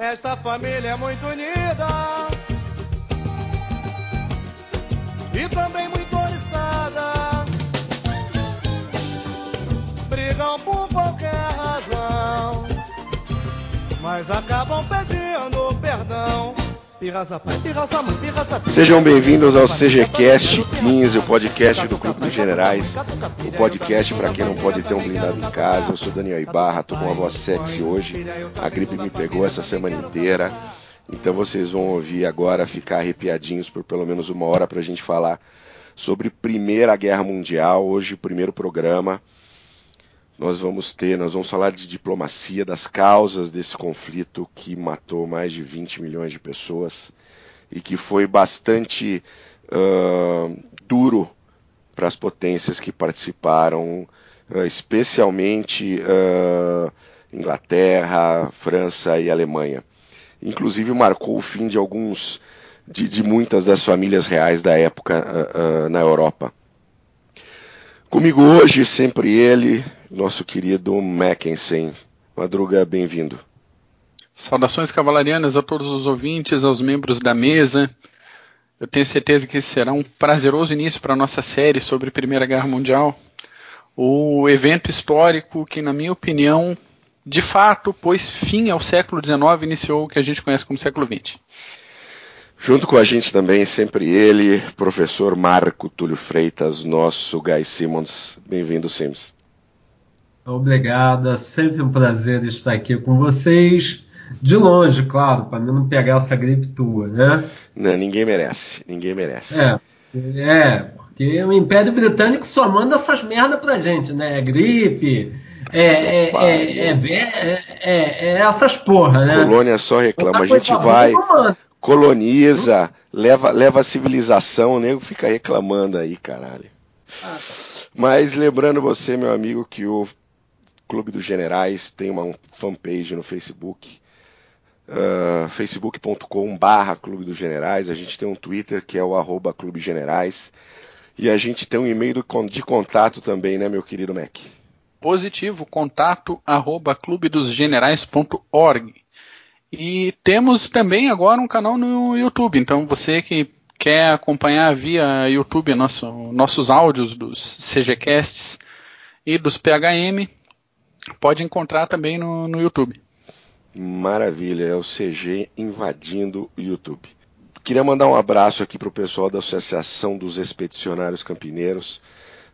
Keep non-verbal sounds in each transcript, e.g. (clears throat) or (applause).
Esta família é muito unida e também muito oriçada. Brigam por qualquer razão, mas acabam pedindo perdão. Sejam bem-vindos ao CGCast 15, o podcast do Clube dos Generais, o podcast para quem não pode ter um blindado em casa. Eu sou Daniel Ibarra, tô com voz sexy hoje. A gripe me pegou essa semana inteira, então vocês vão ouvir agora ficar arrepiadinhos por pelo menos uma hora para a gente falar sobre Primeira Guerra Mundial. Hoje, o primeiro programa nós vamos ter, nós vamos falar de diplomacia, das causas desse conflito que matou mais de 20 milhões de pessoas e que foi bastante uh, duro para as potências que participaram, uh, especialmente uh, Inglaterra, França e Alemanha. Inclusive marcou o fim de alguns, de, de muitas das famílias reais da época na Europa. Comigo hoje, sempre ele, nosso querido Mackensen. Madruga, bem-vindo. Saudações cavalarianas a todos os ouvintes, aos membros da mesa. Eu tenho certeza que esse será um prazeroso início para a nossa série sobre a Primeira Guerra Mundial. O evento histórico que, na minha opinião, de fato pôs fim ao século XIX e iniciou o que a gente conhece como século XX. Junto com a gente também, sempre ele, professor Marco Túlio Freitas, nosso Guy Simmons. Bem-vindo, Sims. Obrigado, é sempre um prazer estar aqui com vocês. De longe, claro, para mim não pegar essa gripe tua, né? Não, ninguém merece, ninguém merece. É, é porque o Império Britânico só manda essas merda pra gente, né? É gripe, é, é, é, é, essas porra, né? Colônia só reclama, a gente vai, coloniza, leva, leva a civilização, o nego fica reclamando aí, caralho. Ah, tá. Mas lembrando você, meu amigo, que o Clube dos Generais tem uma fanpage no Facebook, uh, facebook.com barra Clube dos Generais, a gente tem um Twitter que é o arroba Clube Generais, e a gente tem um e-mail de contato também, né, meu querido Mac? Positivo, contato arroba clubedosgenerais.org. E temos também agora um canal no YouTube. Então você que quer acompanhar via YouTube nosso, nossos áudios dos CGCasts e dos PHM, pode encontrar também no, no YouTube. Maravilha, é o CG invadindo o YouTube. Queria mandar um abraço aqui para o pessoal da Associação dos Expedicionários Campineiros,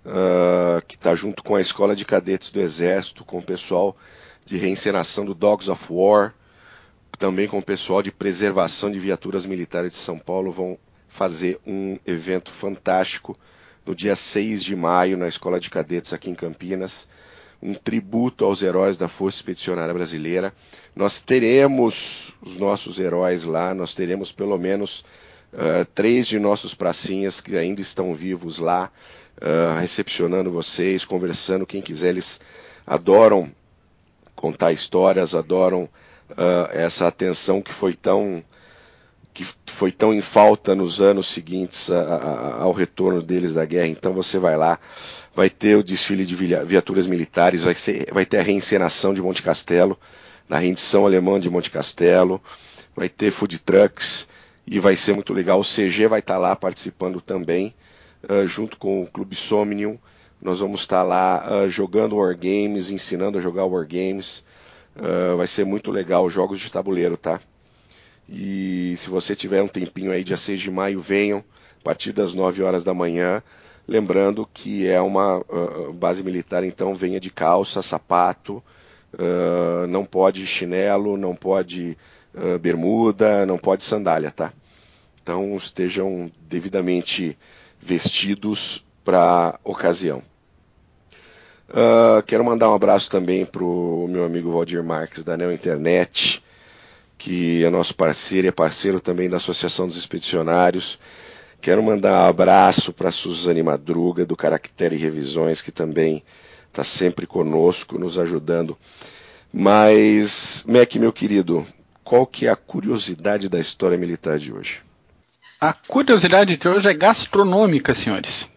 uh, que está junto com a Escola de Cadetes do Exército, com o pessoal de reencenação do Dogs of War, também com o pessoal de preservação de viaturas militares de São Paulo, vão fazer um evento fantástico no dia 6 de maio na Escola de Cadetes aqui em Campinas. Um tributo aos heróis da Força Expedicionária Brasileira. Nós teremos os nossos heróis lá, nós teremos pelo menos uh, três de nossos pracinhas que ainda estão vivos lá, uh, recepcionando vocês, conversando. Quem quiser, eles adoram contar histórias, adoram uh, essa atenção que foi tão que foi tão em falta nos anos seguintes a, a, ao retorno deles da guerra. Então você vai lá, vai ter o desfile de viaturas militares, vai, ser, vai ter a reencenação de Monte Castelo, na rendição alemã de Monte Castelo, vai ter food trucks e vai ser muito legal. O CG vai estar lá participando também, uh, junto com o Clube Somnium. Nós vamos estar lá uh, jogando Wargames, ensinando a jogar Wargames. Uh, vai ser muito legal, jogos de tabuleiro, tá? E se você tiver um tempinho aí, dia 6 de maio, venham, a partir das 9 horas da manhã. Lembrando que é uma uh, base militar, então venha de calça, sapato, uh, não pode chinelo, não pode bermuda, não pode sandália, tá? Então estejam devidamente vestidos para ocasião. Uh, quero mandar um abraço também para o meu amigo Valdir Marques da Neo Internet, que é nosso parceiro e é parceiro também da Associação dos Expedicionários. Quero mandar um abraço para Suzane Madruga, do Caractere Revisões, que também está sempre conosco, nos ajudando. Mas, Mac, meu querido, qual que é a curiosidade da história militar de hoje? A curiosidade de hoje é gastronômica, senhores.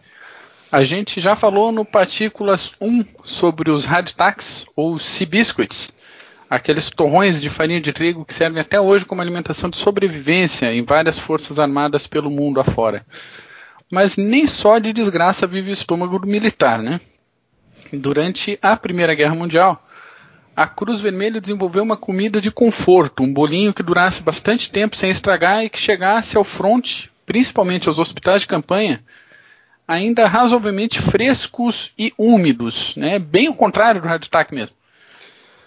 A gente já falou no Partículas 1 sobre os hardtacks ou Sea Biscuits. Aqueles torrões de farinha de trigo que servem até hoje como alimentação de sobrevivência em várias forças armadas pelo mundo afora. Mas nem só de desgraça vive o estômago do militar, né? Durante a Primeira Guerra Mundial, a Cruz Vermelha desenvolveu uma comida de conforto, um bolinho que durasse bastante tempo sem estragar e que chegasse ao fronte, principalmente aos hospitais de campanha, ainda razoavelmente frescos e úmidos, né? Bem o contrário do Hardtack mesmo.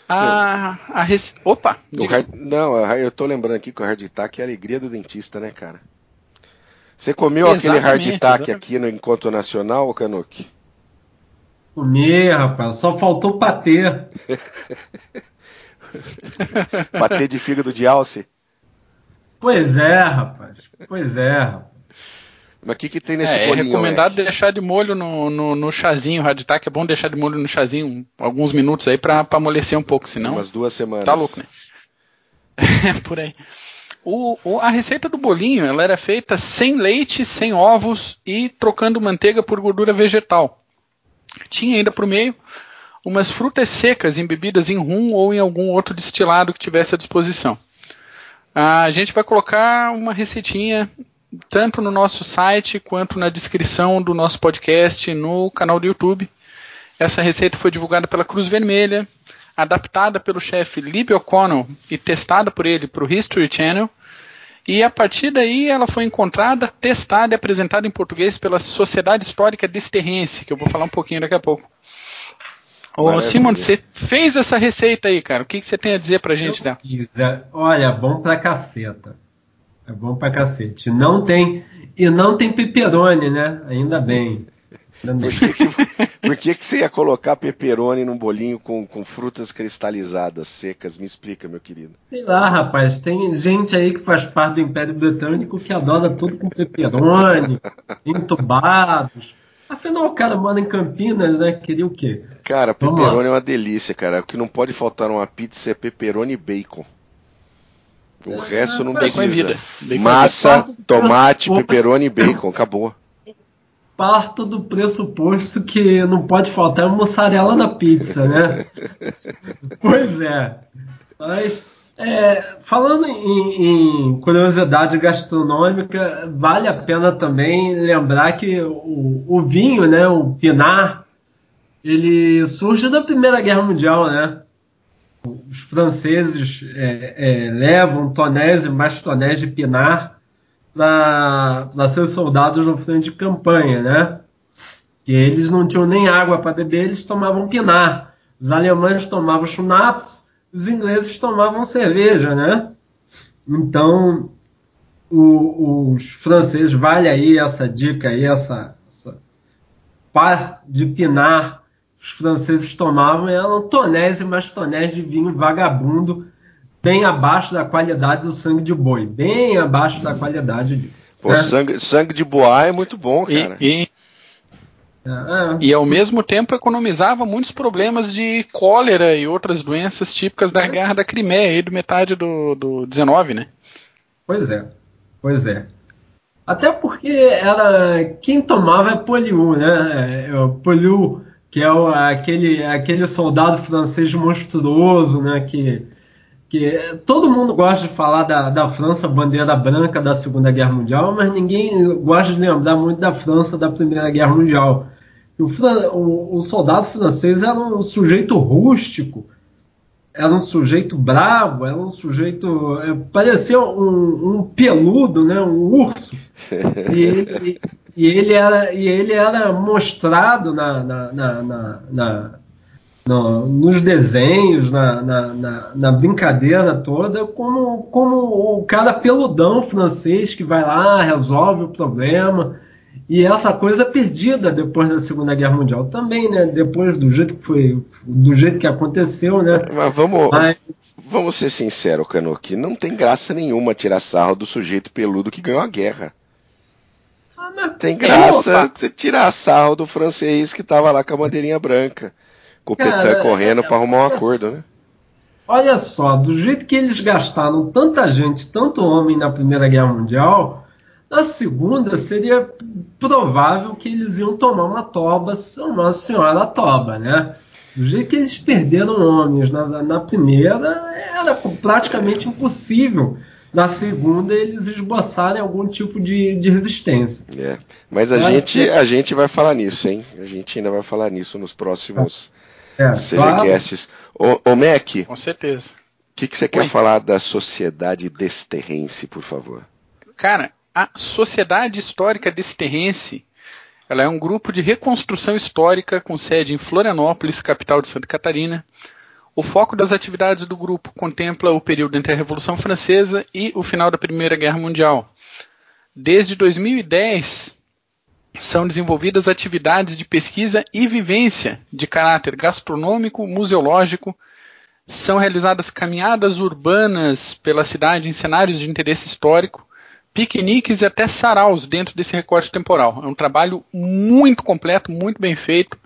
A, a rec... Opa! Hard... Não, eu tô lembrando aqui que o Hardtack é a alegria do dentista, né, cara? Você comeu exatamente, aquele hardtack aqui no Encontro Nacional, Canuck? Comi, rapaz. Só faltou patê. (laughs) patê de fígado de alce? Pois é, rapaz. Pois é, rapaz. Mas o que, que tem nesse é, bolinho? É recomendado deixar de molho no, no, no chazinho. O Raditac é bom deixar de molho no chazinho alguns minutos aí pra amolecer um pouco, senão. Umas duas semanas. Tá louco, né? É, (laughs) por aí. O, o, a receita do bolinho ela era feita sem leite, sem ovos e trocando manteiga por gordura vegetal. Tinha ainda para o meio umas frutas secas embebidas em rum ou em algum outro destilado que tivesse à disposição. A gente vai colocar uma receitinha tanto no nosso site quanto na descrição do nosso podcast no canal do YouTube. Essa receita foi divulgada pela Cruz Vermelha, adaptada pelo chefe Libby O'Connell e testada por ele para o History Channel. E a partir daí ela foi encontrada, testada e apresentada em português pela Sociedade Histórica Desterrense, que eu vou falar um pouquinho daqui a pouco. Ô, Simon, você fez essa receita aí, cara. O que, que você tem a dizer pra gente dela? É, olha, bom pra caceta. É bom pra cacete. Não tem. E não tem peperoni, né? Ainda bem. Por que, que, por que, que você ia colocar peperoni num bolinho com, com frutas cristalizadas secas? Me explica, meu querido. Sei lá, rapaz. Tem gente aí que faz parte do Império Britânico que adora tudo com peperoni, (laughs) entubados. Afinal, o cara mora em Campinas, né? Queria o quê? Cara, peperoni é uma delícia, cara. O que não pode faltar numa pizza é peperoni e bacon. O é, resto não precisa. É Massa, tomate, peperoni e bacon. Acabou parto do pressuposto que não pode faltar mussarela na pizza, né? (laughs) pois é. Mas, é, falando em, em, curiosidade gastronômica, vale a pena também lembrar que o, o vinho, né, o Pinar, ele surge da Primeira Guerra Mundial, né? Os franceses é, é, levam tonéis e mais tonéis de Pinar para seus soldados no frente de campanha, né? Que eles não tinham nem água para beber, eles tomavam pinar. Os alemães tomavam schnapps, os ingleses tomavam cerveja, né? Então, o, os franceses, vale aí essa dica aí, essa, essa par de pinar os franceses tomavam eram tonéis e mais tonéis de vinho vagabundo bem abaixo da qualidade do sangue de boi, bem abaixo da qualidade disso. Pô, né? sangue, sangue de boa é muito bom, cara. E, e, é. e, ao mesmo tempo economizava muitos problemas de cólera e outras doenças típicas da é. guerra da Crimeia, aí do metade do, do 19, né? Pois é, pois é. Até porque era quem tomava é Poliu, né? É, Poliu, que é o, aquele, aquele soldado francês monstruoso, né? Que que todo mundo gosta de falar da, da França bandeira branca da Segunda Guerra Mundial, mas ninguém gosta de lembrar muito da França da Primeira Guerra Mundial. O, o, o, soldado francês era um sujeito rústico, era um sujeito bravo, era um sujeito. É, parecia um, um, peludo, né, um urso. (laughs) E e ele, era, e ele era mostrado na, na, na, na no, nos desenhos, na, na, na, na, brincadeira toda, como, como o cara peludão francês que vai lá, resolve o problema. E essa coisa perdida depois da Segunda Guerra Mundial também, né? Depois do jeito que foi, do jeito que aconteceu, né? Mas vamos, Mas... vamos ser sinceros, Canuck, não tem graça nenhuma tirar sarro do sujeito peludo que ganhou a guerra. Tem graça você tirar sarro do francês que estava lá com a bandeirinha branca com o Petan correndo é, para arrumar um acordo, né? Olha só, do jeito que eles gastaram tanta gente, tanto homem na Primeira Guerra Mundial, na Segunda seria provável que eles iam tomar uma toba, uma senhora toba, né? Do jeito que eles perderam homens na, na primeira, era praticamente impossível na segunda eles esboçarem algum tipo de, de resistência. É. Mas a, é, gente, a gente vai falar nisso, hein? A gente ainda vai falar nisso nos próximos é, CGCasts. Claro. Ô, ô Mac. Com certeza. O que, que você quer falar da Sociedade Desterrense, por favor? Cara, a Sociedade Histórica Desterrense ela é um grupo de reconstrução histórica com sede em Florianópolis, capital de Santa Catarina, o foco das atividades do grupo contempla o período entre a Revolução Francesa e o final da Primeira Guerra Mundial. Desde 2010, são desenvolvidas atividades de pesquisa e vivência de caráter gastronômico, museológico, são realizadas caminhadas urbanas pela cidade em cenários de interesse histórico, piqueniques e até saraus dentro desse recorte temporal. É um trabalho muito completo, muito bem feito,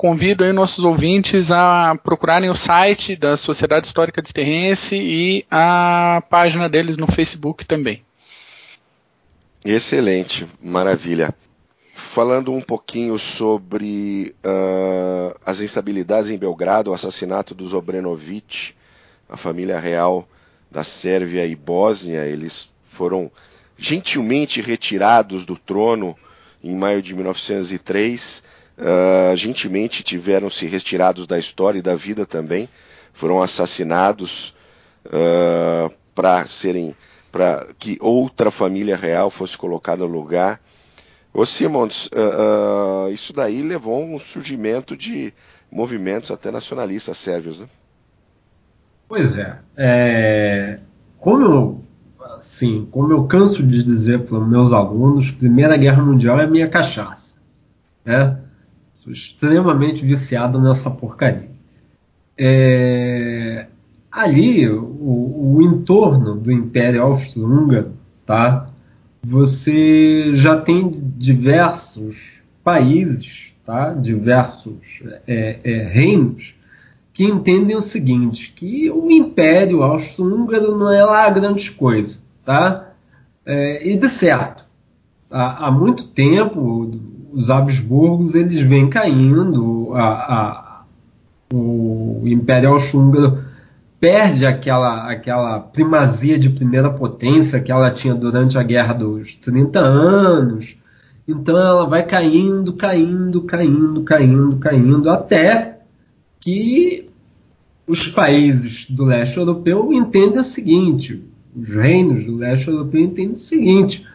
convido aí nossos ouvintes a procurarem o site da Sociedade Histórica de Terrense e a página deles no Facebook também. Excelente, maravilha. Falando um pouquinho sobre uh, as instabilidades em Belgrado, o assassinato dos Obrenovic, a família real da Sérvia e Bósnia, eles foram gentilmente retirados do trono em maio de 1903 uh, gentilmente tiveram-se retirados da história e da vida também, foram assassinados uh, para serem para que outra família real fosse colocada no lugar. Ô Simons, uh, uh, isso daí levou um surgimento de movimentos até nacionalistas sérvios, né? Pois é. é como eu, assim, como eu canso de dizer para meus alunos, Primeira Guerra Mundial é minha cachaça. Né? Sou extremamente viciado nessa porcaria. É, ali, o, o, entorno do Império Austro-Húngaro, tá? Você já tem diversos países, tá? Diversos é, é, reinos que entendem o seguinte, que o Império Austro-Húngaro não é lá grande coisa, tá? É, e de certo, há, há muito tempo os Habsburgos eles vêm caindo, a, a, o Império Austro-Húngaro perde aquela, aquela primazia de primeira potência que ela tinha durante a Guerra dos 30 anos. Então ela vai caindo, caindo, caindo, caindo, caindo, até que os países do leste europeu entendem o seguinte: os reinos do leste europeu entendem o seguinte: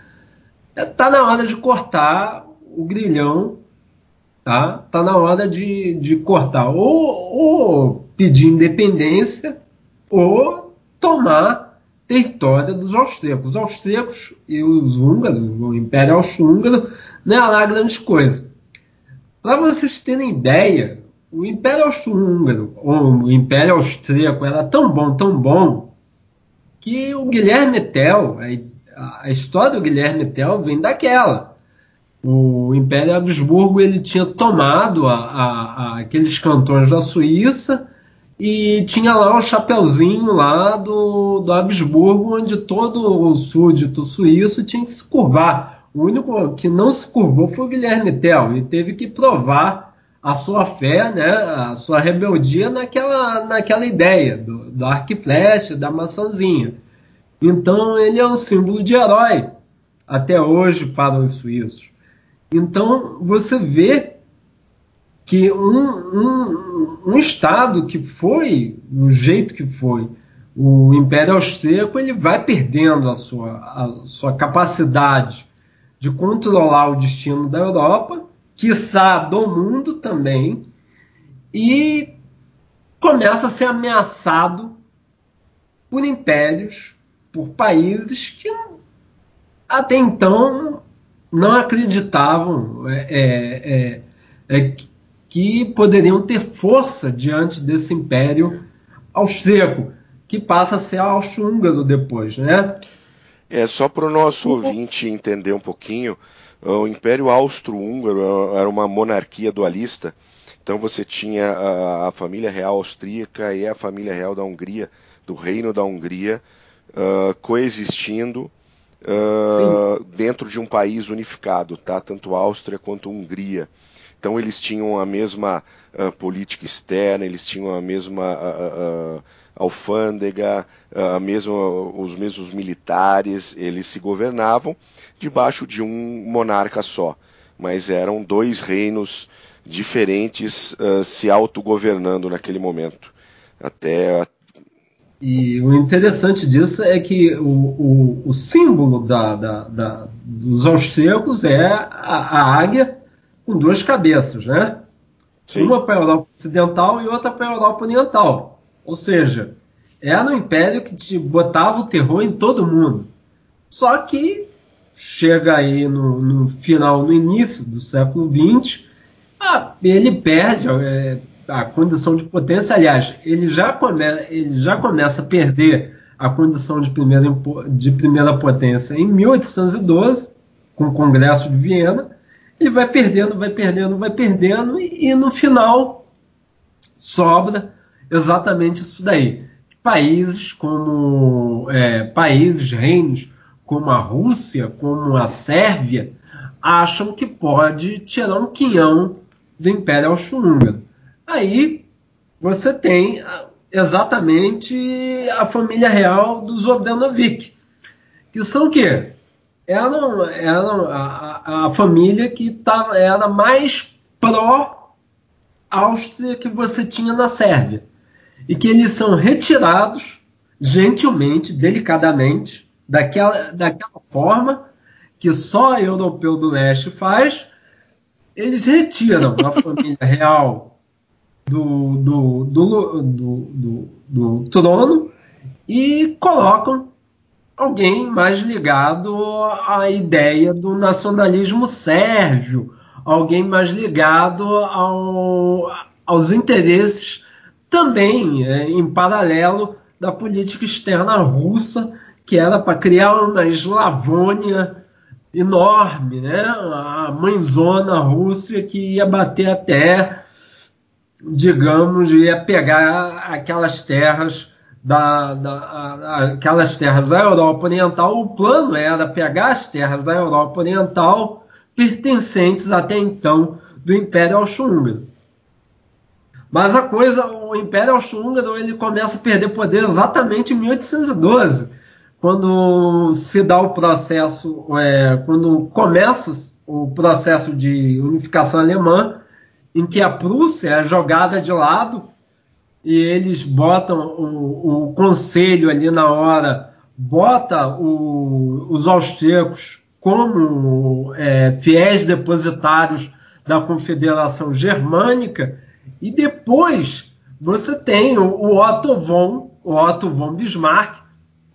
está é, na hora de cortar o grilhão, tá? Tá na hora de, de cortar ou, ou pedir independência ou tomar território dos austríacos. Os austríacos e os húngaros, o Império Austro-Húngaro, não é lá grande coisa. Para vocês terem ideia, o Império Austro-Húngaro, ou o Império Austríaco, era tão bom, tão bom, que o Guilherme Tell, a, a história do Guilherme Tell vem daquela o Império Habsburgo ele tinha tomado a, a, a aqueles cantões da Suíça e tinha lá o chapeuzinho lá do, do Habsburgo, onde todo o súdito suíço tinha que se curvar. O único que não se curvou foi o Guilherme Tell e teve que provar a sua fé, né, a sua rebeldia naquela, naquela ideia do, do arco flecha, da maçãzinha. Então ele é um símbolo de herói até hoje para os suíços. Então você vê que um, um, um Estado que foi do jeito que foi, o Império Austríaco, ele vai perdendo a sua, a sua capacidade de controlar o destino da Europa, quiçá do mundo também, e começa a ser ameaçado por impérios, por países que até então não acreditavam é, é, é, é, que poderiam ter força diante desse império austríaco, que passa a ser austro-húngaro depois, né? É, só para o nosso ouvinte entender um pouquinho, o Império Austro-Húngaro era uma monarquia dualista, então você tinha a, a, família real austríaca e a família real da Hungria, do Reino da Hungria, uh, coexistindo uh, dentro de um país unificado, tá? Tanto Áustria quanto Hungria. então eles tinham a mesma uh, política externa, eles tinham a mesma uh, alfândega, a mesma, os mesmos militares, eles se governavam debaixo de um monarca só, mas eram dois reinos diferentes se autogovernando naquele momento. Até, e o interessante disso é que o, o, o símbolo da, da, da, dos austríacos é a, a, águia com duas cabeças, né? Sim. Uma para a Europa Ocidental e outra para a Europa Oriental. Ou seja, era um império que te botava o terror em todo mundo. Só que chega aí no, no final, no início do século XX, ah, ele perde. É, a condição de potência. Aliás, ele já, come, ele já começa a perder a condição de primeira, de primeira potência em 1812, com o Congresso de Viena. Ele vai perdendo, vai perdendo, vai perdendo, e, e no final sobra exatamente isso daí. Países como é, países, reinos como a Rússia, como a Sérvia, acham que pode tirar um quinhão do Império Austro-Húngaro. Aí você tem ah, exatamente a família real dos Obdanovic, que são o quê? Eram, eram a, a, família que tava, era mais pró-Áustria que você tinha na Sérvia. E que eles são retirados gentilmente, delicadamente, daquela, daquela forma que só europeu do leste faz, eles retiram a (laughs) família real do, do, do, do, do, trono e colocam alguém mais ligado à ideia do nacionalismo sérvio, alguém mais ligado ao, aos interesses também é, em paralelo da política externa russa, que era para criar uma Eslavônia enorme, né? a mãezona Rússia que ia bater até digamos, ia pegar aquelas terras da, da aquelas terras da Europa Oriental. O plano era pegar as terras da Europa Oriental pertencentes até então do Império Austro-Húngaro. Mas a coisa, o Império Austro-Húngaro ele começa a perder poder exatamente em 1812, quando se dá o processo, é, quando começa o processo de unificação alemã em que a Prússia é jogada de lado e eles botam o, o conselho ali na hora, bota o, os austríacos como é, fiéis depositários da Confederação Germânica e depois você tem o, o Otto von, o Otto von Bismarck,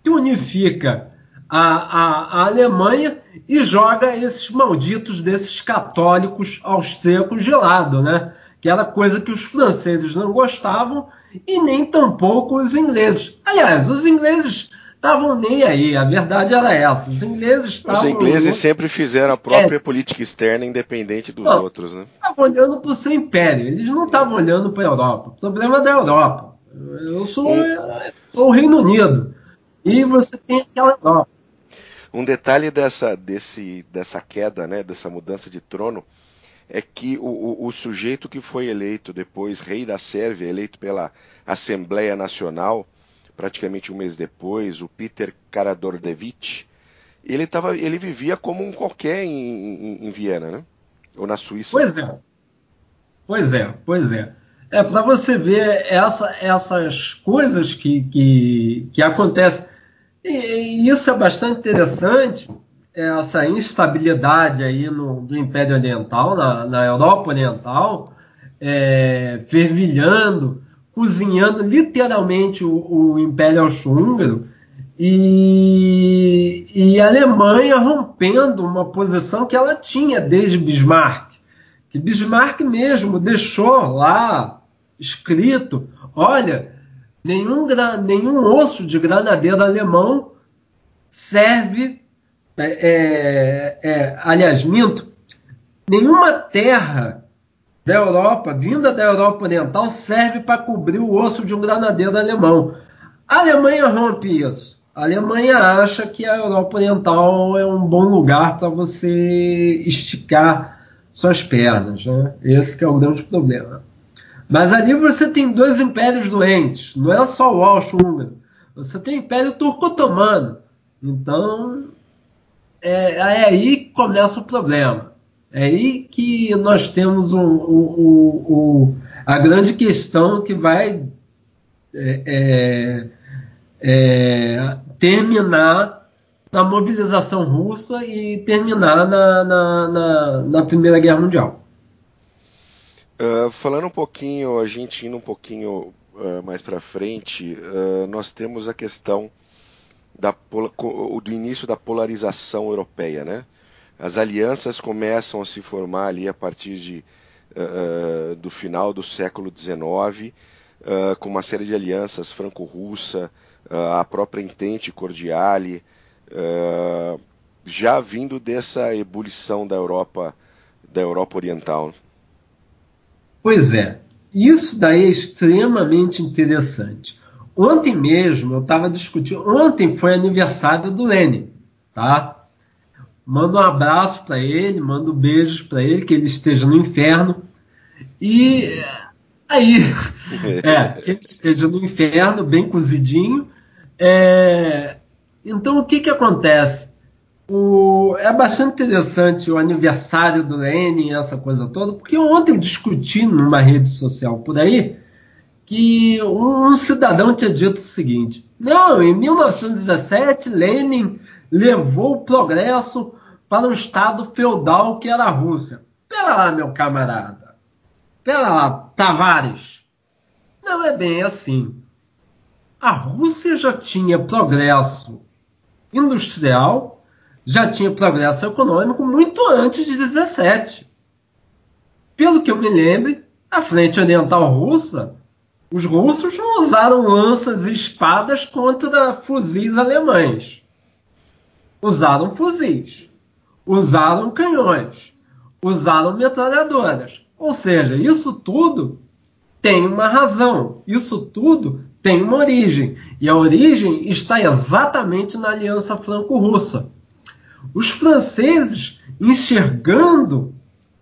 que unifica a, a, a Alemanha e joga esses malditos desses católicos austríacos de lado, né? Que era coisa que os franceses não gostavam e nem tampouco os ingleses. Aliás, os ingleses estavam nem aí, a verdade era essa. Os ingleses estavam. Os ingleses sempre fizeram a própria é. política externa independente dos não, outros, né? Estavam olhando para o seu império, eles não estavam olhando para a Europa. O problema é da Europa. Eu sou, um... sou o Reino Unido. E você tem aquela Europa. Um detalhe dessa, desse, dessa queda, né, dessa mudança de trono, é que o, o, o, sujeito que foi eleito depois rei da Sérvia, eleito pela Assembleia Nacional, praticamente um mês depois, o Peter Karađorđević, ele, tava, ele vivia como um qualquer em, em, em Viena, né? Ou na Suíça. Pois é. Pois é, pois é. É para você ver essa, essas coisas que, que, que acontecem. E, isso é bastante interessante, essa instabilidade aí no, do Império Oriental, na, na Europa Oriental, é, fervilhando, cozinhando literalmente o, o Império Austro-Húngaro e, e, a Alemanha rompendo uma posição que ela tinha desde Bismarck. Que Bismarck mesmo deixou lá escrito: olha, Nenhum, nenhum osso de granadeiro alemão serve. É, é, é, aliás, minto. Nenhuma terra da Europa, vinda da Europa Oriental, serve para cobrir o osso de um granadeiro alemão. A Alemanha rompe isso. A Alemanha acha que a Europa Oriental é um bom lugar para você esticar suas pernas. Né? Esse é o grande problema. Mas ali você tem dois impérios doentes, não é só o Austro-Húngaro. Você tem o Império Turco-Otomano. Então, é, é, aí que começa o problema. É aí que nós temos a grande questão que vai é, é, é, terminar na mobilização russa e terminar na, na, na, na Primeira Guerra Mundial. Uh, falando um pouquinho, a gente indo um pouquinho uh, mais para frente, uh, nós temos a questão da, do início da polarização europeia, né? As alianças começam a se formar ali a partir de, do final do século XIX, com uma série de alianças franco-russa, a própria Entente Cordiale, já vindo dessa ebulição da Europa, da Europa Oriental. Pois é, isso daí é extremamente interessante. Ontem mesmo eu estava discutindo. Ontem foi aniversário do Lenin, tá? Mando um abraço para ele, mando beijos para ele, que ele esteja no inferno. E aí, (laughs) é, que ele esteja no inferno, bem cozidinho. É, então, o que, que acontece? O, é bastante interessante o aniversário do Lenin, essa coisa toda, porque ontem eu discuti numa rede social por aí que um cidadão tinha dito o seguinte: não, em 1917 Lenin levou o progresso para um estado feudal que era a Rússia. Pera lá, meu camarada. Pera lá, Tavares. Não é bem assim. A Rússia já tinha progresso industrial, já tinha progresso econômico muito antes de 17. Pelo que eu me lembre, a frente oriental russa os russos não usaram lanças e espadas contra fuzis alemães. Usaram fuzis, usaram canhões, usaram metralhadoras. Ou seja, isso tudo tem uma razão, isso tudo tem uma origem. E a origem está exatamente na aliança franco-russa. Os franceses, enxergando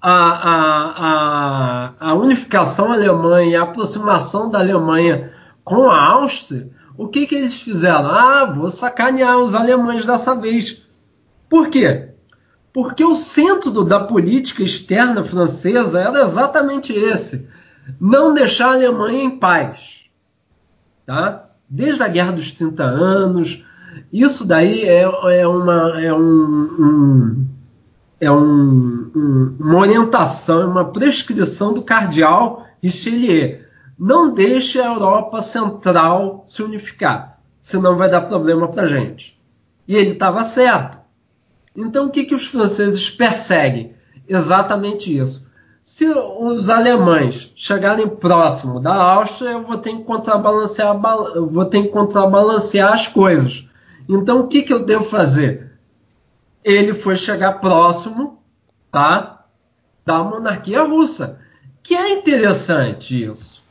a, a, a, a unificação alemã e a aproximação da Alemanha com a Áustria, o que, que eles fizeram? Ah, vou sacanear os alemães dessa vez. Por quê? Porque o centro da política externa francesa era exatamente esse: não deixar a Alemanha em paz. Tá? Desde a Guerra dos 30 Anos, isso daí é, é, uma, é um, um é um, um, uma orientação, é uma prescrição do cardeal Richelieu. Não deixe a Europa Central se unificar, senão vai dar problema para gente. E ele estava certo. Então o que, que os franceses perseguem? Exatamente isso. Se os alemães chegarem próximo da Áustria, eu vou ter que contrabalancear, vou ter que contrabalancear as coisas. Então o que, que eu devo fazer? ele foi chegar próximo, tá, da monarquia russa. Que é interessante isso.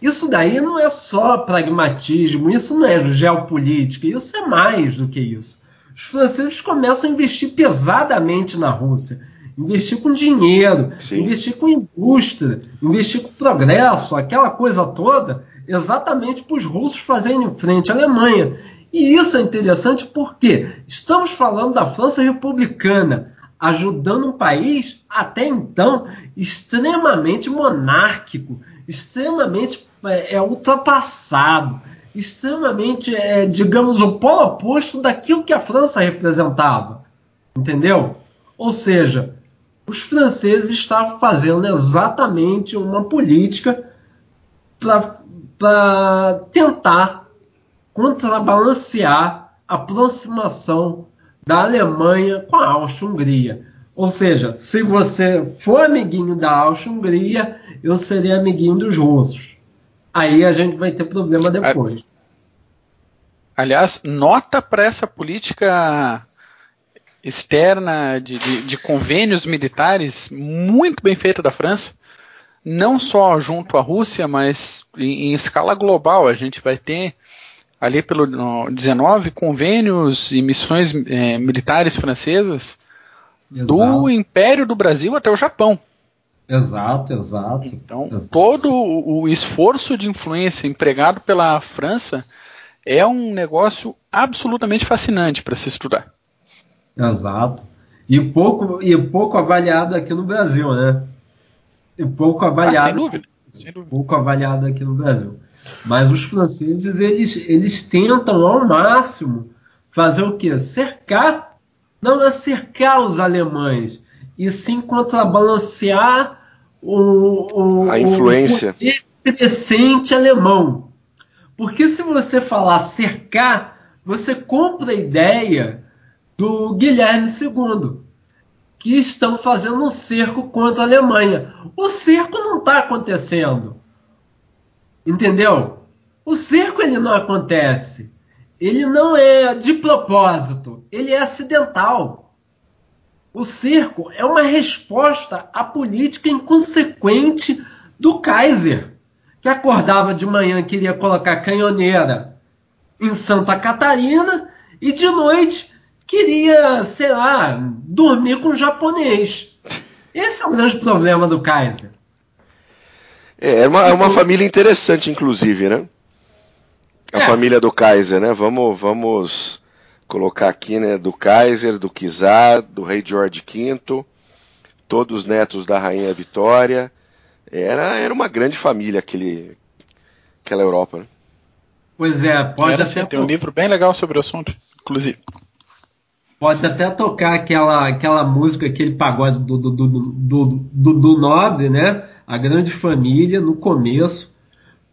Isso daí não é só pragmatismo, isso não é geopolítica, isso é mais do que isso. Os franceses começam a investir pesadamente na Rússia, investir com dinheiro, Sim. investir com indústria, investir com progresso, aquela coisa toda, exatamente para os russos fazerem frente à Alemanha. E isso é interessante porque estamos falando da França republicana, ajudando um país até então extremamente monárquico, extremamente é, é ultrapassado, extremamente, é, digamos, o polo oposto daquilo que a França representava. Entendeu? Ou seja, os franceses estavam fazendo exatamente uma política para tentar contrabalancear a aproximação da Alemanha com a Áustria-Hungria. Ou seja, se você for amiguinho da Áustria-Hungria, eu serei amiguinho dos russos. Aí a gente vai ter problema depois. Aliás, nota para essa política externa de, de, de, convênios militares muito bem feita da França, não só junto à Rússia, mas em, em escala global. A gente vai ter ali pelo 19 convênios e missões é, militares francesas do Império do Brasil até o Japão. Exato, exato. Então, exato. todo o esforço de influência empregado pela França é um negócio absolutamente fascinante para se estudar. Exato. E pouco, e pouco avaliado aqui no Brasil, né? E pouco avaliado. Ah, sem dúvida. Sem dúvida. Pouco avaliado aqui no Brasil. Mas os franceses, eles, eles tentam ao máximo fazer o quê? Cercar, não é cercar os alemães, e sim contrabalancear o, o, a influência o crescente alemão. Porque se você falar cercar, você compra a ideia do Guilherme II, que estão fazendo um cerco contra a Alemanha. O cerco não está acontecendo. Entendeu? O cerco ele não acontece. Ele não é de propósito, ele é acidental. O cerco é uma resposta à política inconsequente do Kaiser, que acordava de manhã queria colocar canhoneira em Santa Catarina e de noite queria, sei lá, dormir com um japonês. Esse é o grande problema do Kaiser. É, é uma, é uma família interessante, inclusive, né? A é. família do Kaiser, né? Vamos, vamos colocar aqui, né? Do Kaiser, do Kizar, do rei George V, todos netos da rainha Vitória. Era, era uma grande família aquele, aquela Europa, né? Pois é, pode era, até. Tem um livro bem legal sobre o assunto, inclusive. Pode até tocar aquela, aquela música, aquele pagode do, do, do, do, do, do Nobre, né? A Grande Família, no começo,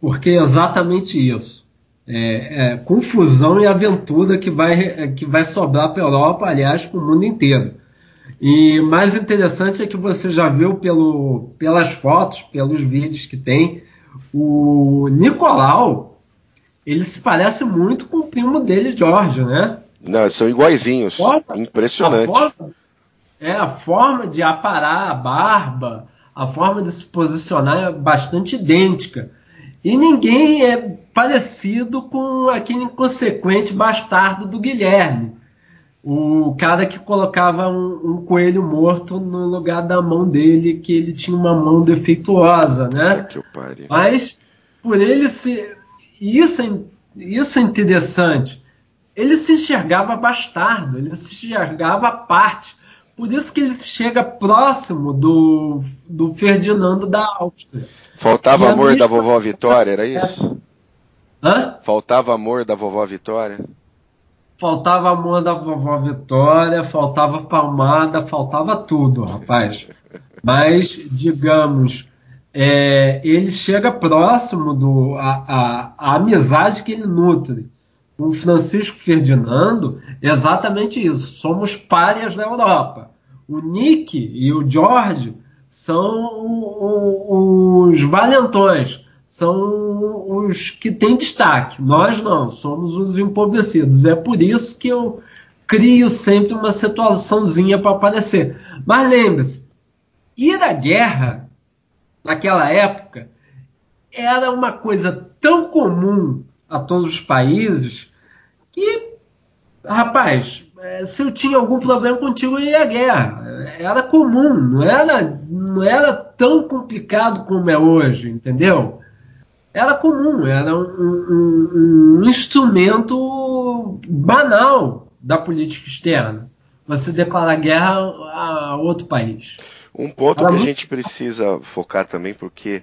porque é exatamente isso. É, é, confusão e aventura que vai, que vai sobrar para a Europa, aliás, para o mundo inteiro. E mais interessante é que você já viu pelo, pelas fotos, pelos vídeos que tem, o Nicolau, ele se parece muito com o primo dele, Jorge, né? Não, são iguaizinhos. Forma, Impressionante. A forma, é, a forma de aparar a barba, a forma de se posicionar é bastante idêntica. E ninguém é parecido com aquele inconsequente bastardo do Guilherme. O cara que colocava um, um, coelho morto no lugar da mão dele, que ele tinha uma mão defeituosa, né? Que Mas por ele se. Isso é, isso é interessante ele se enxergava bastardo, ele se enxergava à parte. Por isso que ele chega próximo do, do Ferdinando da Áustria. Faltava amor da vovó Vitória, era isso? Hã? Faltava amor da vovó Vitória? Faltava amor da vovó Vitória, faltava palmada, faltava tudo, rapaz. Mas, digamos, é, ele chega próximo do a, a, a amizade que ele nutre o Francisco Ferdinando exatamente isso. Somos párias da Europa. O Nick e o George são os valentões, são os que têm destaque. Nós não, somos os empobrecidos. É por isso que eu crio sempre uma situaçãozinha para aparecer. Mas lembre-se, ir à guerra naquela época era uma coisa tão comum a todos os países que, rapaz, é, se eu tinha algum problema contigo, eu ia à guerra. Era comum, não era, não era tão complicado como é hoje, entendeu? Era comum, era um, um, um instrumento banal da política externa. Você declarar guerra a outro país. Um ponto era que muito... a gente precisa focar também, porque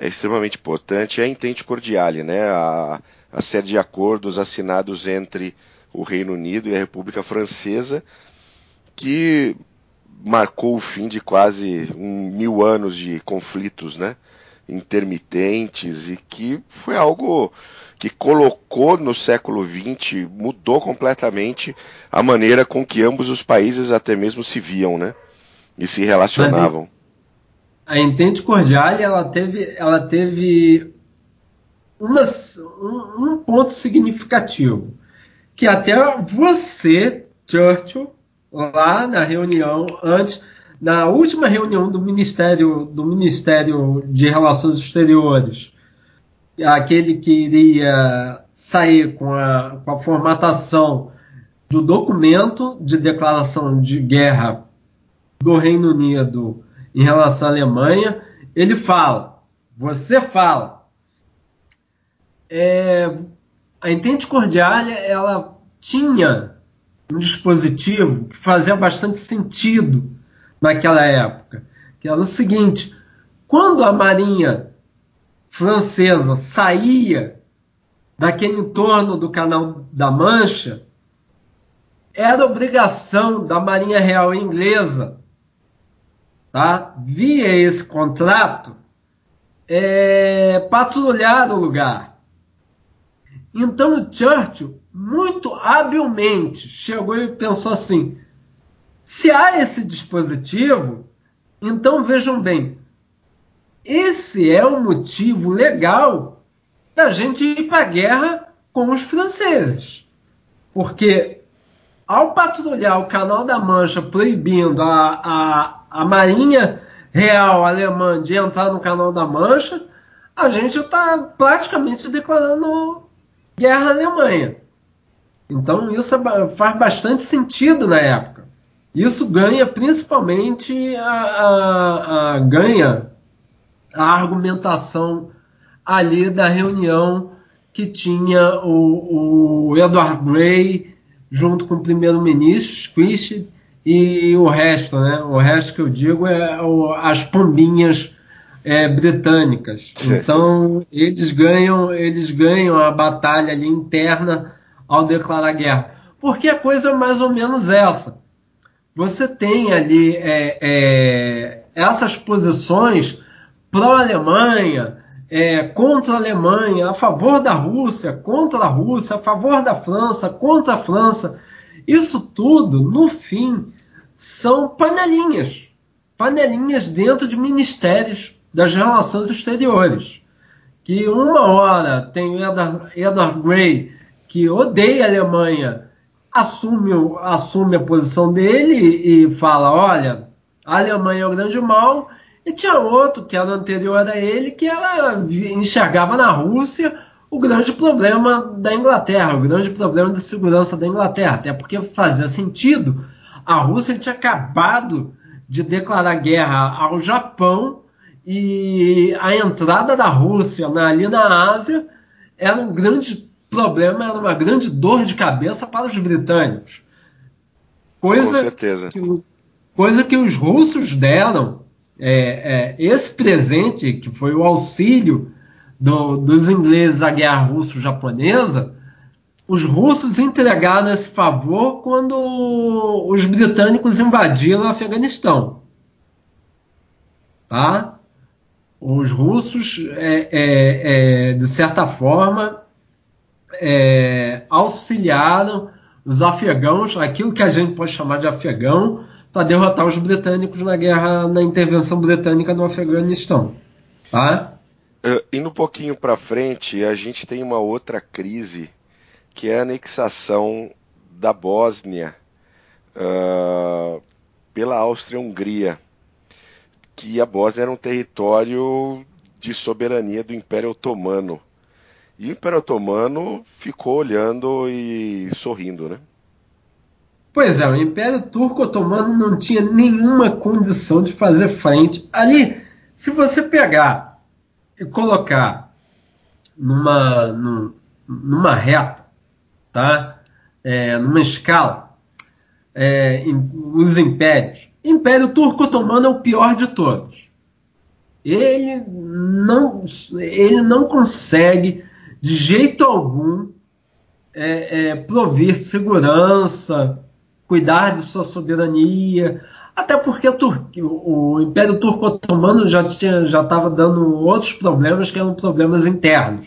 é extremamente importante, é a entente cordiale, né? A, a série de acordos assinados entre o Reino Unido e a República Francesa, que marcou o fim de quase um mil anos de conflitos, né? intermitentes e que foi algo que colocou no século XX, mudou completamente a maneira com que ambos os países até mesmo se viam, né? E se relacionavam. A Entente Cordial, ela teve, ela teve um, um ponto significativo, que até você, Churchill, lá na reunião, antes, na última reunião do Ministério, do Ministério de Relações Exteriores, aquele que iria sair com a, com a formatação do documento de declaração de guerra do Reino Unido em relação à Alemanha, ele fala, você fala, é, a Entente Cordiária ela tinha um dispositivo que fazia bastante sentido naquela época, que era o seguinte: quando a Marinha francesa saía daquele entorno do Canal da Mancha, era obrigação da Marinha Real Inglesa, tá? via esse contrato, é, patrulhar o lugar. Então o Churchill, muito habilmente, chegou e pensou assim: se há esse dispositivo, então vejam bem, esse é o motivo legal da gente ir para a guerra com os franceses. Porque ao patrulhar o Canal da Mancha proibindo a, a, a Marinha Real Alemã de entrar no Canal da Mancha, a gente está praticamente declarando guerra à Alemanha. Então isso é faz bastante sentido na época. Isso ganha principalmente a, a, a ganha a argumentação ali da reunião que tinha o, o Edward Grey junto com o primeiro-ministro Squish e o resto, né? O resto que eu digo é o, as pombinhas é, britânicas. (laughs) Então eles ganham, eles ganham a batalha ali interna ao declarar guerra. Porque a coisa é mais ou menos essa. Você tem ali é, é, essas posições pró-Alemanha, é, contra a Alemanha, a favor da Rússia, contra a Rússia, a favor da França, contra a França. Isso tudo, no fim, são panelinhas. Panelinhas dentro de ministérios das relações exteriores. Que uma hora tem o Edward, Edward Grey, que odeia a Alemanha, assume, assume a posição dele e fala: olha, a Alemanha é o grande mal e tinha outro, que era anterior a ele, que ela enxergava na Rússia o grande problema da Inglaterra, o grande problema de segurança da Inglaterra. Até porque fazia sentido. A Rússia tinha acabado de declarar guerra ao Japão e a entrada da Rússia ali na Ásia era um grande problema, era uma grande dor de cabeça para os britânicos. Coisa Com certeza. Que, coisa que os russos deram é, é, esse presente, que foi o auxílio do, dos ingleses à guerra russo-japonesa, os russos entregaram esse favor quando os britânicos invadiram o Afeganistão. Tá? Os russos, é, é, é de certa forma, é, auxiliaram os afegãos, aquilo que a gente pode chamar de afegão, para derrotar os britânicos na guerra, na intervenção britânica no Afeganistão. Tá? Uh, indo um pouquinho para frente, a gente tem uma outra crise, que é a anexação da Bósnia uh, pela Áustria-Hungria, que a Bósnia era um território de soberania do Império Otomano. E o Império Otomano ficou olhando e sorrindo, né? Pois é, o Império Turco Otomano não tinha nenhuma condição de fazer frente. Ali, se você pegar colocar numa, numa reta, tá? É, numa escala, é, os impérios, Império Turco Otomano é o pior de todos. Ele não, ele não consegue, de jeito algum, é, é, segurança, cuidar de sua soberania, até porque o Império Turco Otomano já tinha, já estava dando outros problemas que eram problemas internos.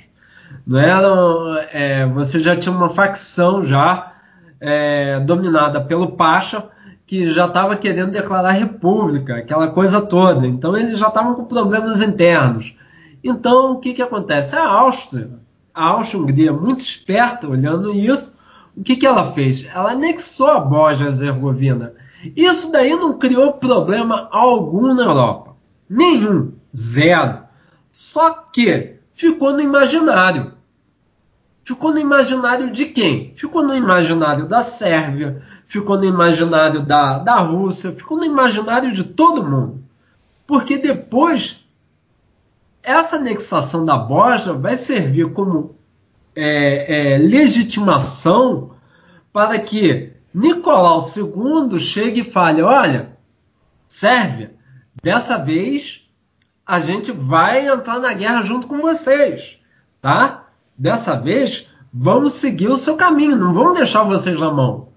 Não eram, é, você já tinha uma facção já é, dominada pelo Pacha que já estava querendo declarar república, aquela coisa toda. Então eles já estavam com problemas internos. Então o que, que acontece? A Áustria, a Áustria-Hungria, muito esperta olhando isso, o que, que ela fez? Ela anexou a Bósnia-Herzegovina. Isso daí não criou problema algum na Europa. Nenhum. Zero. Só que ficou no imaginário. ficou no imaginário de quem? Ficou no imaginário da Sérvia, ficou no imaginário da, da Rússia, ficou no imaginário de todo mundo. Porque depois, essa anexação da Bósnia vai servir como é, é, legitimação para que Nicolau II chegue e fale: olha, Sérvia, dessa vez a gente vai entrar na guerra junto com vocês, tá? Dessa vez vamos seguir o seu caminho, não vamos deixar vocês na mão.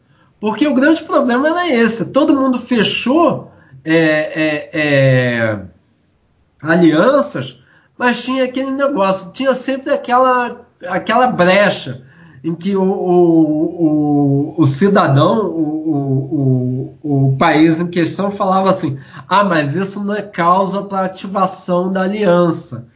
Porque o grande problema era esse: todo mundo fechou é, é, é, alianças, mas tinha aquele negócio, tinha sempre aquela, aquela brecha em que o, o, o, o cidadão, o, o, o, país em questão falava assim: ah, mas isso não é causa para ativação da aliança,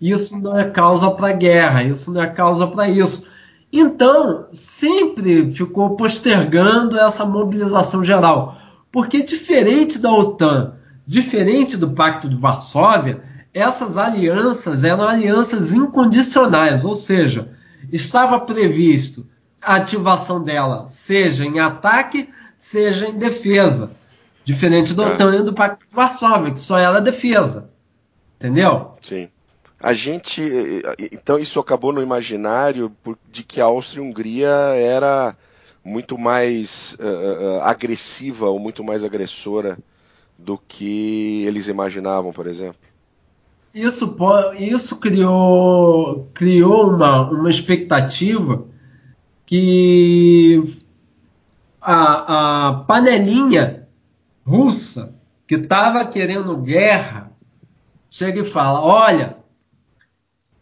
isso não é causa para guerra, isso não é causa para isso. Então, sempre ficou postergando essa mobilização geral. Porque, diferente da OTAN, diferente do Pacto de Varsóvia, essas alianças eram alianças incondicionais, ou seja, estava previsto a ativação dela, seja em ataque, seja em defesa. Diferente do é. OTAN e do Pacto de Varsóvia, que só era defesa. Entendeu? Sim. A gente. Então, isso acabou no imaginário de que a Áustria e a Hungria era muito mais uh, agressiva ou muito mais agressora do que eles imaginavam, por exemplo. Isso, isso criou, criou uma, uma expectativa que a, a panelinha russa que estava querendo guerra chega e fala: olha,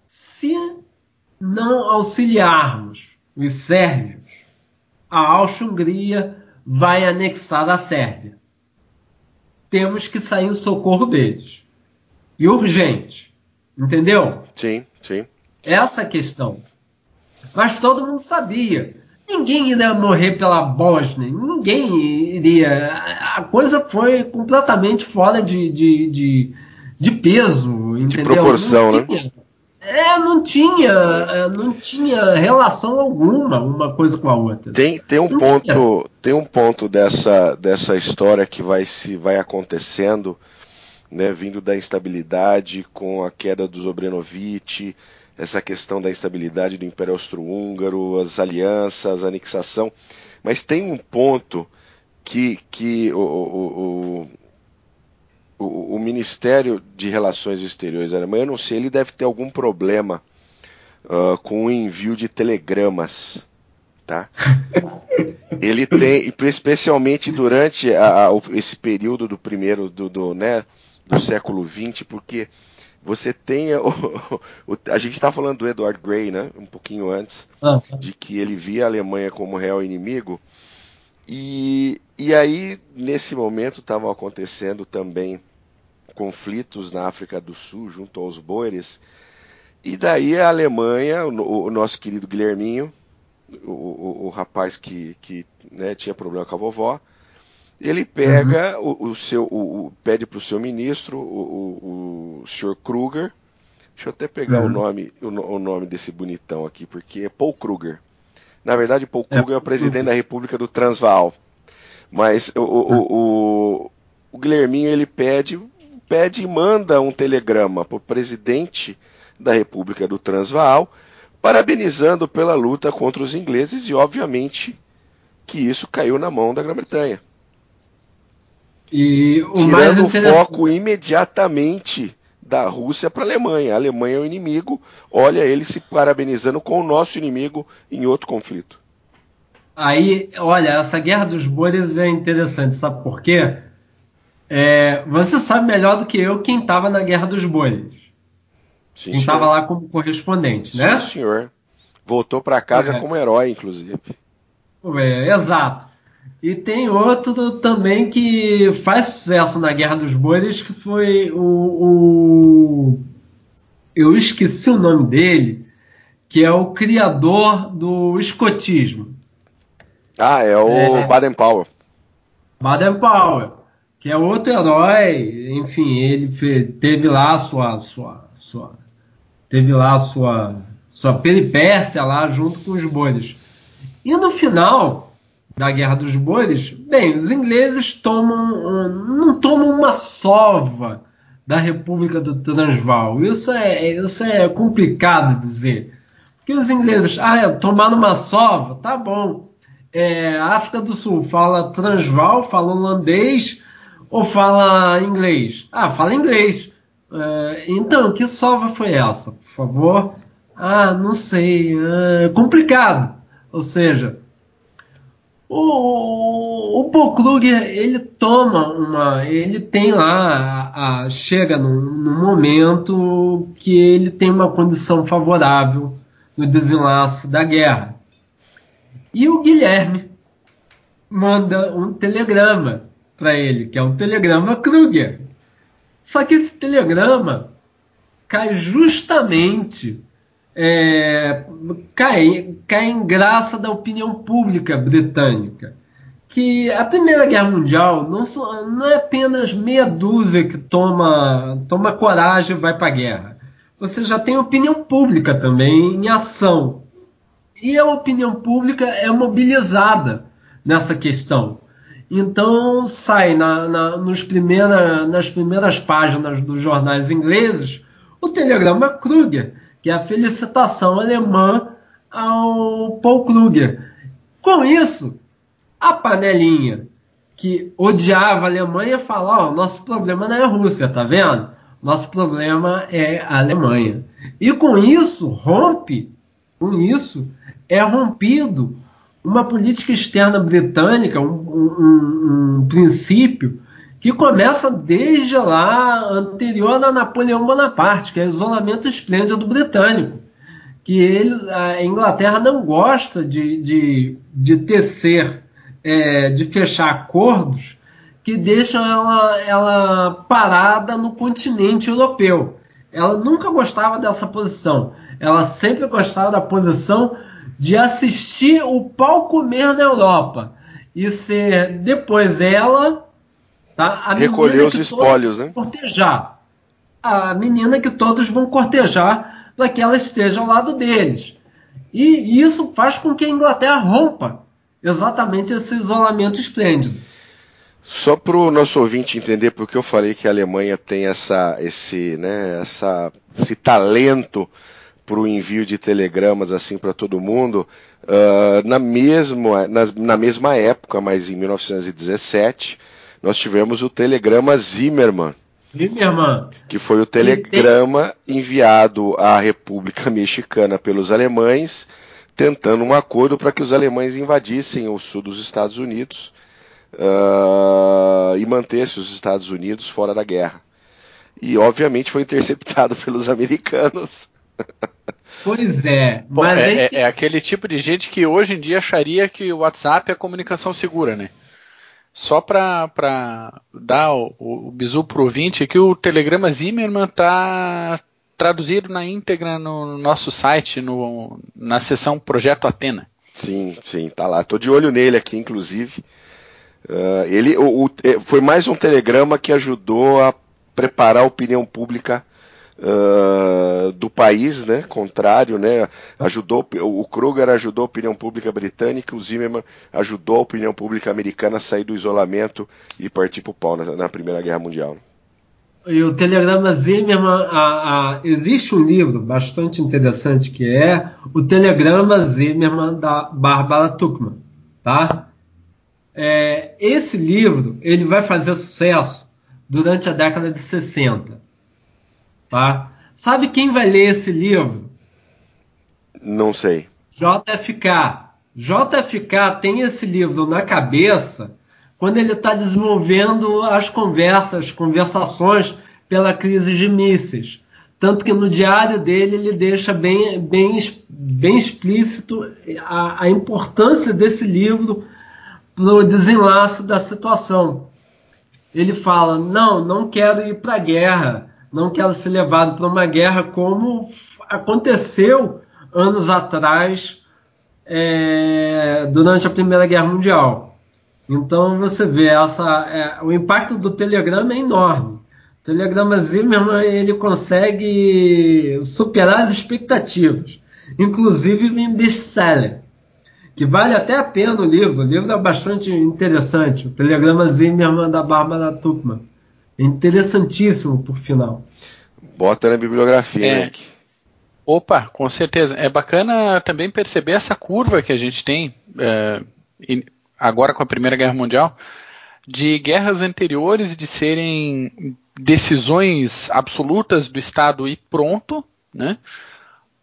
se não auxiliarmos os sérvios, a Áustria-Hungria vai anexar a Sérvia. Temos que sair em socorro deles e urgente. Entendeu? Sim, sim. Essa questão. Mas todo mundo sabia. Ninguém iria morrer pela Bósnia, ninguém iria. A coisa foi completamente fora de, de, de, de peso, entendeu? De proporção, né? É, não tinha, é, não tinha relação alguma uma coisa com a outra. Tem, tem um ponto, tem um ponto dessa, dessa história que vai se vai acontecendo né, vindo da instabilidade com a queda dos Obrenovic, essa questão da instabilidade do Império Austro-Húngaro, as alianças, a anexação. Mas tem um ponto que, que o, o, o, o Ministério de Relações Exteriores alemão, eu não sei, ele deve ter algum problema uh, com o envio de telegramas. Tá? (laughs) ele tem, especialmente durante a, a, esse período do primeiro, do, do né, do século XX, porque você tem. O, (laughs) o, a gente está falando do Edward Grey, né? Um pouquinho antes, ah, tá. de que ele via a Alemanha como real inimigo. E, e aí, nesse momento, estavam acontecendo também conflitos na África do Sul, junto aos Boeres. E daí a Alemanha, o, o nosso querido Guilherminho, o, o rapaz que, que né, tinha problema com a vovó, ele pega uhum. o, o, seu, o, o pede para o seu ministro, o, o, senhor Kruger. Deixa eu até pegar uhum. o nome, o, nome desse bonitão aqui, porque é Paul Kruger. Na verdade, Paul é, Kruger é, é o presidente da República do Transvaal. Mas o, o, o, o Guilherminho ele pede, pede e manda um telegrama para o presidente da República do Transvaal, parabenizando pela luta contra os ingleses e, obviamente, que isso caiu na mão da Grã-Bretanha. E o Tirando mais interessante... o foco imediatamente da Rússia para a Alemanha. A Alemanha é o inimigo, olha ele se parabenizando com o nosso inimigo em outro conflito. Aí, olha, essa guerra dos Boeres é interessante, sabe por quê? É, você sabe melhor do que eu quem estava na guerra dos Boeres. Sim, quem estava lá como correspondente, né? Sim, senhor. Voltou para casa é. como herói, inclusive. É, exato. E tem outro também que faz sucesso na Guerra dos Boeres, que foi o, o, Eu esqueci o nome dele, que é o criador do escotismo. Ah, é o é, Baden Powell. Baden Powell, que é outro herói, enfim, ele teve lá a sua, sua, sua teve lá sua sua peripécia lá junto com os boeres. E no final da Guerra dos Boeres, bem, os ingleses tomam não tomam uma sova da República do Transvaal. Isso é, isso é complicado dizer. Porque os ingleses, ah, é, tomaram uma sova, tá bom. É, África do Sul fala Transvaal, fala holandês ou fala inglês? Ah, fala inglês. É, então, que sova foi essa? Por favor. Ah, não sei. É complicado. Ou seja, o, o ele toma uma, ele tem lá, a, a, chega num, num, momento que ele tem uma condição favorável no desenlace da guerra. E o Guilherme manda um telegrama para ele, que é um telegrama Kruger. Só que esse telegrama cai justamente é, cai, cai em graça da opinião pública britânica. Que a Primeira Guerra Mundial não, não é apenas meia dúzia que toma, toma coragem e vai para a guerra. Você já tem opinião pública também em ação. E a opinião pública é mobilizada nessa questão. Então sai na, na, nos primeira, nas primeiras páginas dos jornais ingleses o telegrama Kruger, que é a felicitação alemã ao Paul Kruger. Com isso, a panelinha que odiava a Alemanha fala: ó, nosso problema não é a Rússia, tá vendo? Nosso problema é a Alemanha. E com isso rompe, com isso é rompido uma política externa britânica, um, um, um princípio que começa desde lá anterior a Napoleão Bonaparte, que é o isolamento esplêndido britânico, que ele, a Inglaterra não gosta de, de, de tecer, é, de fechar acordos que deixam ela, ela parada no continente europeu. Ela nunca gostava dessa posição. Ela sempre gostava da posição de assistir o pau comer na Europa e ser depois ela Tá? A Recolher os espólios, né? Cortejar. A menina que todos vão cortejar para que ela esteja ao lado deles. E isso faz com que a Inglaterra rompa exatamente esse isolamento esplêndido. Só para o nosso ouvinte entender porque eu falei que a Alemanha tem essa, esse, né, essa, esse talento para o envio de telegramas assim para todo mundo, uh, na, mesma, na, na mesma época, mas em 1917, nós tivemos o telegrama Zimmermann. Zimmermann. Que foi o telegrama enviado à República (laughs) Mexicana pelos alemães, tentando um acordo para que os alemães invadissem o sul dos Estados Unidos uh, e mantesse os Estados Unidos fora da guerra. E obviamente foi interceptado (laughs) pelos americanos. Pois é, mas é, é, é, aquele tipo de gente que hoje em dia acharia que o WhatsApp é comunicação segura, né? Só para dar o, o bizu pro ouvinte, que o telegrama Zimmerman tá traduzido na íntegra no nosso site, no, na seção Projeto Atena. Sim, sim, tá lá. Tô de olho nele aqui, inclusive. Uh, ele o, o, é, foi mais um telegrama que ajudou a preparar a opinião pública uh, do país, né? Contrário, né? Ajudou o Kruger ajudou a opinião pública britânica, o Zimmermann ajudou a opinião pública americana a sair do isolamento e partir para o pau na, na, Primeira Guerra Mundial. E o telegrama Zimmermann, a, a, existe um livro bastante interessante que é o Telegrama Zimmermann da Bárbara Tuchman, tá? É, esse livro ele vai fazer sucesso durante a década de 60. Tá? Sabe quem vai ler esse livro? Não sei. JFK. JFK tem esse livro na cabeça quando ele está desenvolvendo as conversas, as conversações pela crise de mísseis. Tanto que no diário dele ele deixa bem, bem, bem explícito a, a importância desse livro para o desenlace da situação. Ele fala: não, não quero ir para a guerra não quero ser levado para uma guerra como aconteceu anos atrás é, durante a Primeira Guerra Mundial. Então você vê essa, é, o impacto do telegrama é enorme. O telegrama Zimmermann ele consegue superar as expectativas. inclusive em best-seller, que vale até a pena o livro. O livro é bastante interessante. O telegramazinho minha irmã da Bárbara Tuckman. É interessantíssimo por final. Bota na bibliografia, É. Nick. Opa, com certeza. É bacana também perceber essa curva que a gente tem é, agora com a Primeira Guerra Mundial, de guerras anteriores de serem decisões absolutas do Estado e pronto, né,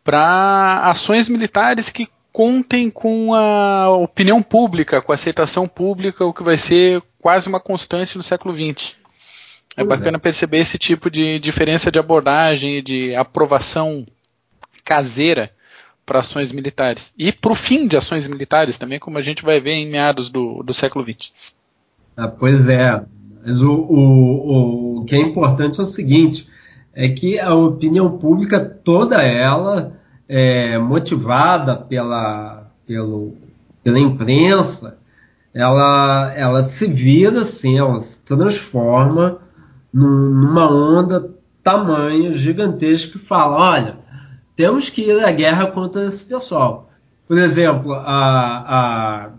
para ações militares que contem com a opinião pública, com a aceitação pública, o que vai ser quase uma constante no século XX. É Pois é. bacana perceber esse tipo de diferença de abordagem e de aprovação caseira para ações militares. E para o fim de ações militares também, como a gente vai ver em meados do, do século XX. Ah, pois é. Mas o, o, o que é importante é o seguinte: é que a opinião pública, toda ela, é, motivada pela, pelo, pela imprensa, ela, ela se vira assim, ela se transforma num- numa onda tamanho gigantesca que fala: olha, temos que ir à guerra contra esse pessoal. Por exemplo, a, a,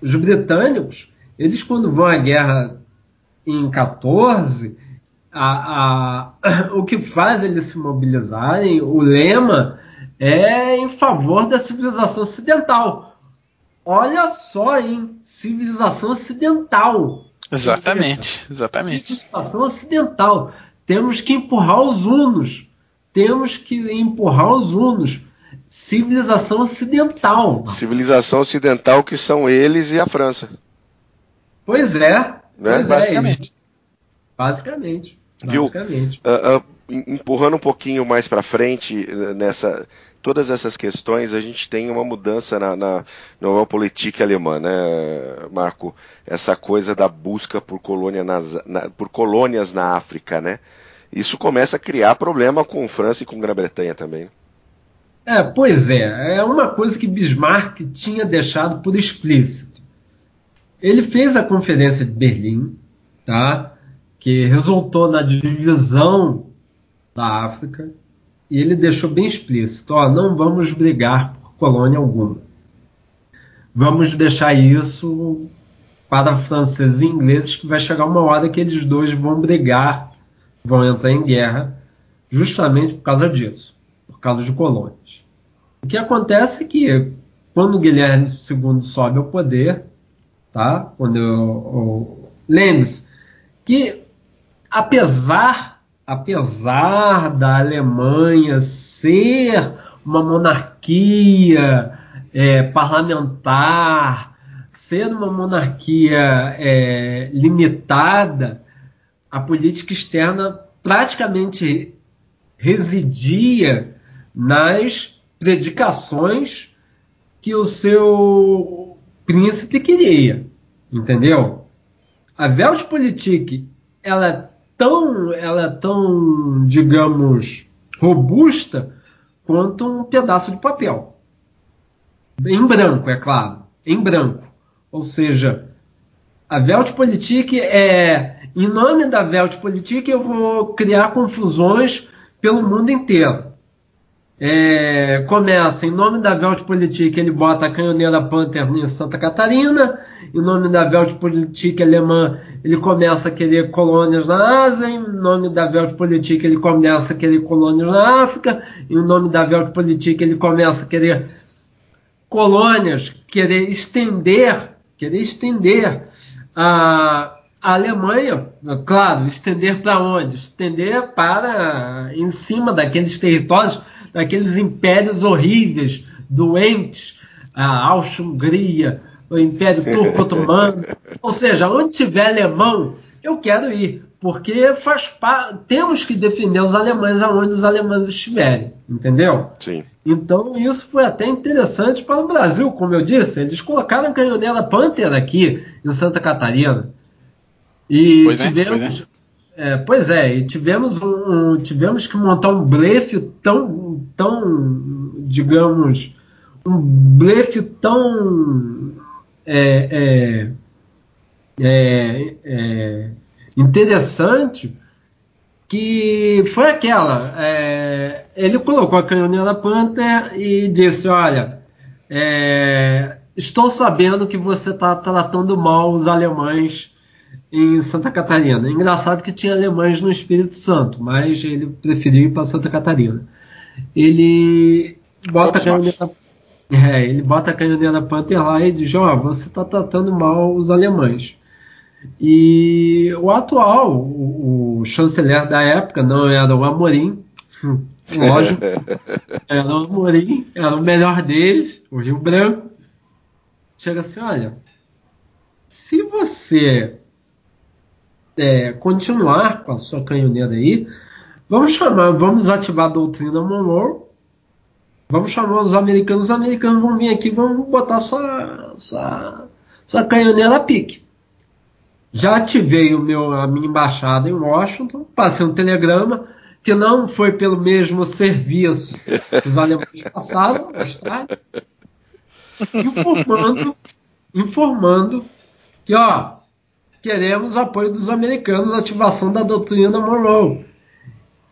os britânicos, eles quando vão à guerra em 14, a, a, (coughs) o que faz eles se mobilizarem, o lema é em favor da civilização ocidental. Olha só, hein? Civilização ocidental. Exatamente, exatamente. Civilização ocidental. Temos que empurrar os hunos. Temos que empurrar os hunos. Civilização ocidental. Civilização ocidental que são eles e a França. Pois é. Né? Pois é, Basicamente. eles- basicamente. Viu? Basicamente. Ah, em- empurrando um pouquinho mais para frente eh, nessa todas essas questões, a gente tem uma mudança na, na, Realpolitik alemã, né, Marco? Essa coisa da busca por, colônia nas- na- por colônias na África, né? Isso começa a criar problema com França e com Grã-Bretanha também. É, pois é, é uma coisa que Bismarck tinha deixado por explícito. Ele fez a Conferência de Berlim, tá? que resultou na divisão da África, e ele deixou bem explícito: ó, não vamos brigar por colônia alguma. Vamos deixar isso para franceses e ingleses, que vai chegar uma hora que eles dois vão brigar, vão entrar em guerra, justamente por causa disso, por causa de colônias. O que acontece é que quando Guilherme II sobe ao poder, tá? Quando o- o- lembre-se que apesar apesar da Alemanha ser uma monarquia é, parlamentar, ser uma monarquia é, limitada, a política externa praticamente residia nas predicações que o seu príncipe queria, entendeu? A Weltpolitik, ela tão, ela é tão, digamos, robusta quanto um pedaço de papel. Em branco, é claro, em branco. Ou seja, a Weltpolitik é, em nome da Weltpolitik, eu vou criar confusões pelo mundo inteiro. É, começa em nome da Weltpolitik, ele bota a canhoneira Panther em Santa Catarina. Em nome da Weltpolitik alemã, ele começa a querer colônias na Ásia. Em nome da Weltpolitik, ele começa a querer colônias na África. Em nome da Weltpolitik, ele começa a querer colônias, querer estender, querer estender a, a Alemanha, claro, estender para onde? Estender para em cima daqueles territórios, daqueles impérios horríveis, doentes, a Áustria-Hungria, o Império Turco-Otomano. (laughs) Ou seja, onde tiver alemão, eu quero ir, porque faz temos que defender os alemães aonde os alemães estiverem, entendeu? Sim. Então isso foi até interessante para o Brasil, como eu disse. Eles colocaram a canhoneira Panther aqui em Santa Catarina. E Pois é, tivemos. É, pois é, e tivemos, um, tivemos que montar um blefe tão, tão digamos, um blefe tão é, é, é, é, interessante que foi aquela. É, ele colocou a canhoneira Panther e disse: Olha, estou sabendo que você está tratando mal os alemães em Santa Catarina. Engraçado que tinha alemães no Espírito Santo, mas ele preferiu ir para Santa Catarina. Ele bota a canhoneira, é, ele bota a canhoneira Panther lá e diz: Ó, oh, você está tratando mal os alemães. E o atual, o, o, chanceler da época, não era o Amorim, lógico, (laughs) era o Amorim, era o melhor deles, o Rio Branco. Chega assim: olha, se você é, continuar com a sua canhoneira aí, vamos chamar, vamos ativar a doutrina Monroe, vamos chamar os americanos, os americanos vão vir aqui, vão botar sua, sua, sua canhoneira a pique. Já ativei o meu, a minha embaixada em Washington, passei um telegrama que não foi pelo mesmo serviço que os alemães passaram tarde, informando, informando que ó, queremos apoio dos americanos, ativação da doutrina Monroe.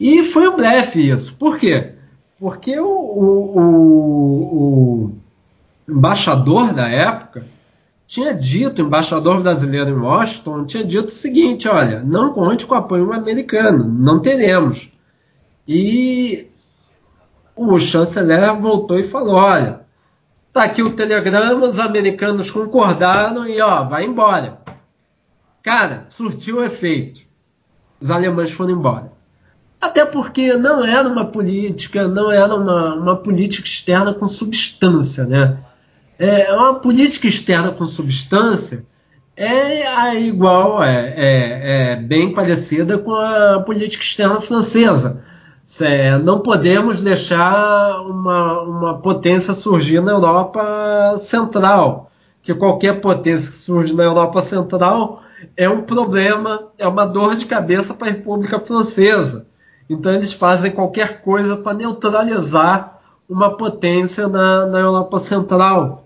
E foi um blefe isso. Por quê? Porque o, o, o, o embaixador da época tinha dito, o embaixador brasileiro em Washington, tinha dito o seguinte: olha, não conte com o apoio americano, não teremos. E o chanceler voltou e falou: olha, tá aqui o telegrama, os americanos concordaram e ó, vai embora. Cara, surtiu o efeito. Os alemães foram embora. Até porque não era uma política, não era uma, uma política externa com substância, né? É uma política externa com substância é igual, é, é, é, bem parecida com a política externa francesa. É, não podemos deixar uma, uma potência surgir na Europa Central, que qualquer potência que surge na Europa Central é um problema, é uma dor de cabeça para a República Francesa. Então eles fazem qualquer coisa para neutralizar uma potência na, na Europa Central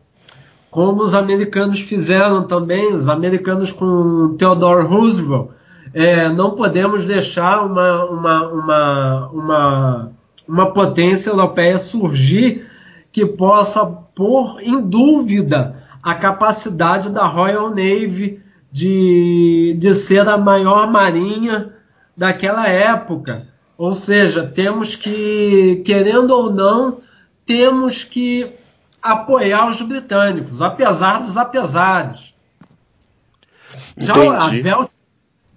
como os americanos fizeram também, os americanos com Theodore Roosevelt. É, não podemos deixar uma, uma, uma, uma, uma potência europeia surgir que possa pôr em dúvida a capacidade da Royal Navy de, de ser a maior marinha daquela época. Ou seja, temos que, querendo ou não, temos que apoiar os britânicos, apesar dos apesares. Já Entendi. a Welt,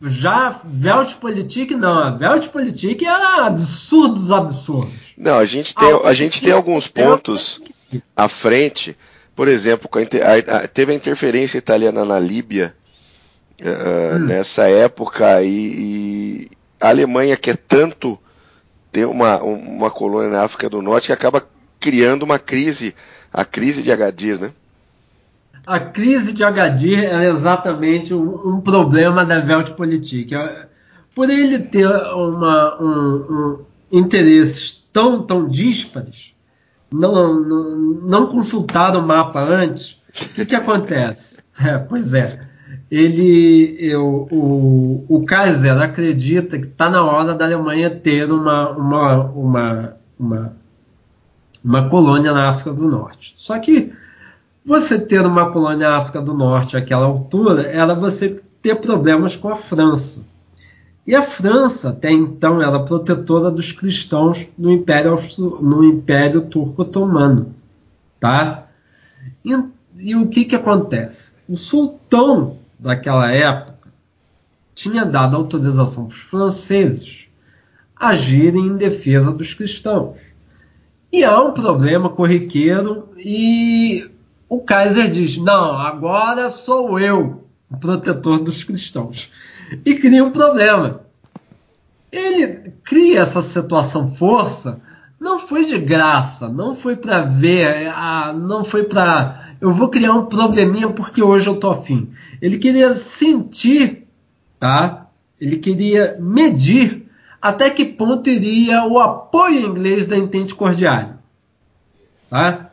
já Weltpolitik não, a Weltpolitik era absurdos absurdos. Não, a gente tem, a, a gente tem alguns pontos à frente, por exemplo, a, a, teve a interferência italiana na Líbia uh, hum. nessa época e, e, a Alemanha quer tanto ter uma, uma colônia na África do Norte que acaba criando uma crise a crise de Agadir, né? A crise de Agadir é exatamente um, um problema da Weltpolitik. É, por ele ter uma, um, um, interesses tão, tão díspares, não, não, não consultaram o mapa antes, o que, que acontece? (laughs) É, pois é, ele, eu, o, o Kaiser acredita que está na hora da Alemanha ter uma, uma, uma, uma uma colônia na África do Norte. Só que você ter uma colônia na África do Norte àquela altura era você ter problemas com a França. E a França, até então, era protetora dos cristãos no Império, no Império Turco Otomano. Tá? E, e o que, que acontece? O sultão daquela época tinha dado autorização para os franceses agirem em defesa dos cristãos. E há um problema corriqueiro e o Kaiser diz: não, agora sou eu o protetor dos cristãos. E cria um problema. Ele cria essa situação força, não foi de graça, não foi para ver, ah, não foi para eu vou criar um probleminha porque hoje eu tô afim. Ele queria sentir, tá? Ele queria medir até que ponto iria o apoio inglês da Entente Cordiária. Tá?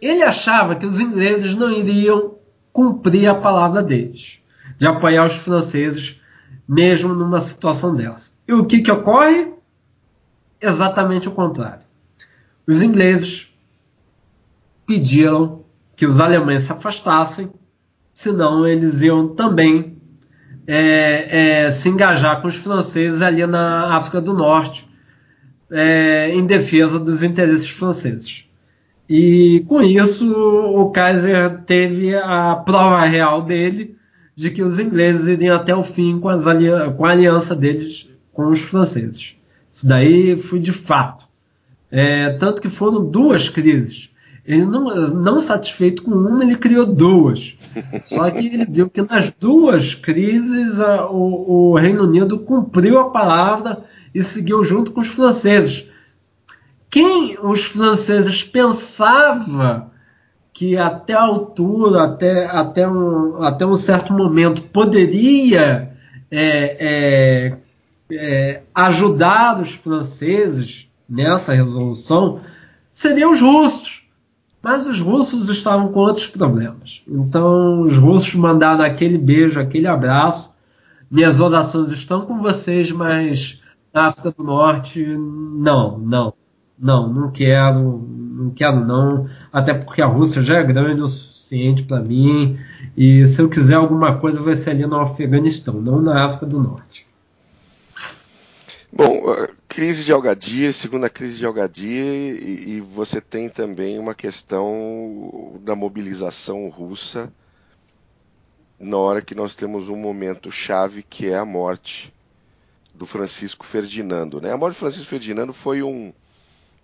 Ele achava que os ingleses não iriam cumprir a palavra deles, de apoiar os franceses mesmo numa situação dessa. E o que, que ocorre? Exatamente o contrário. Os ingleses pediram que os alemães se afastassem, senão eles iam também é, é, se engajar com os franceses ali na África do Norte, é, em defesa dos interesses franceses. E com isso, o Kaiser teve a prova real dele de que os ingleses iriam até o fim com, ali com a aliança deles com os franceses. Isso daí foi de fato. É, tanto que foram duas crises. Ele não, não satisfeito com uma, ele criou duas. Só que ele viu que nas duas crises a, o, o Reino Unido cumpriu a palavra e seguiu junto com os franceses. Quem os franceses pensavam que até a altura, até, até, um, até um certo momento, poderia é, é, é, ajudar os franceses nessa resolução, seriam os russos. Mas os russos estavam com outros problemas. Então, os russos mandaram aquele beijo, aquele abraço. Minhas orações estão com vocês, mas na África do Norte, não, não, não, não quero, não quero não. Até porque a Rússia já é grande o suficiente para mim. E se eu quiser alguma coisa, vai ser ali no Afeganistão, não na África do Norte. Bom, crise de Algadia, segunda crise de Algadia, e, e, você tem também uma questão da mobilização russa na hora que nós temos um momento chave que é a morte do Francisco Ferdinando. Né? A morte do Francisco Ferdinando foi um,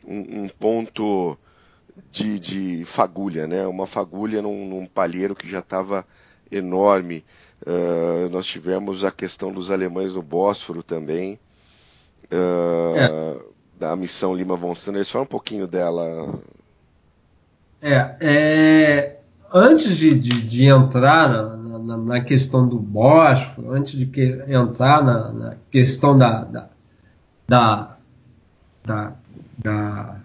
um, um ponto de, de, fagulha, né? uma fagulha num, num palheiro que já estava enorme. Uh, nós tivemos a questão dos alemães no Bósforo também uh, é. da missão Lima von Sanders. Fala um pouquinho dela. É, é antes de, de, de entrar na, na, na, questão do Bósforo, antes de que, entrar na, na questão da, da, da, da, da,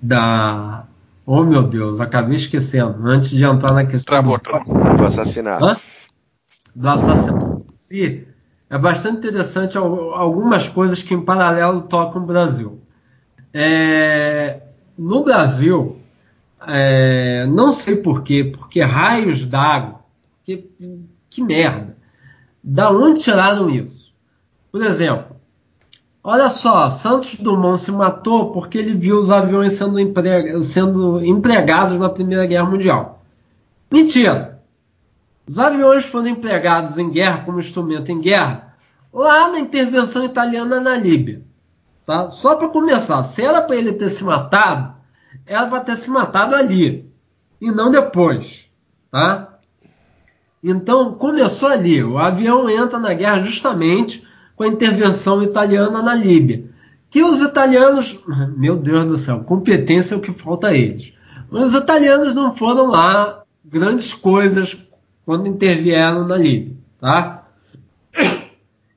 da Oh meu Deus, acabei esquecendo. Antes de entrar na questão do, do assassinato. Hã? Do assassinato. Sim é bastante interessante algumas coisas que em paralelo tocam o Brasil. É, no Brasil, é, não sei porquê, porque raios d'água, que, que merda. Da onde tiraram isso? Por exemplo, olha só, Santos Dumont se matou porque ele viu os aviões sendo, sendo empregados na Primeira Guerra Mundial. Mentira! Os aviões foram empregados em guerra como instrumento em guerra lá na intervenção italiana na Líbia. Tá? Só para começar, se era para ele ter se matado, era para ter se matado ali e não depois. Tá? Então começou ali. O avião entra na guerra justamente com a intervenção italiana na Líbia. Que os italianos, (laughs) meu Deus do céu, competência é o que falta a eles. Mas os italianos não foram lá grandes coisas quando intervieram na Líbia, tá?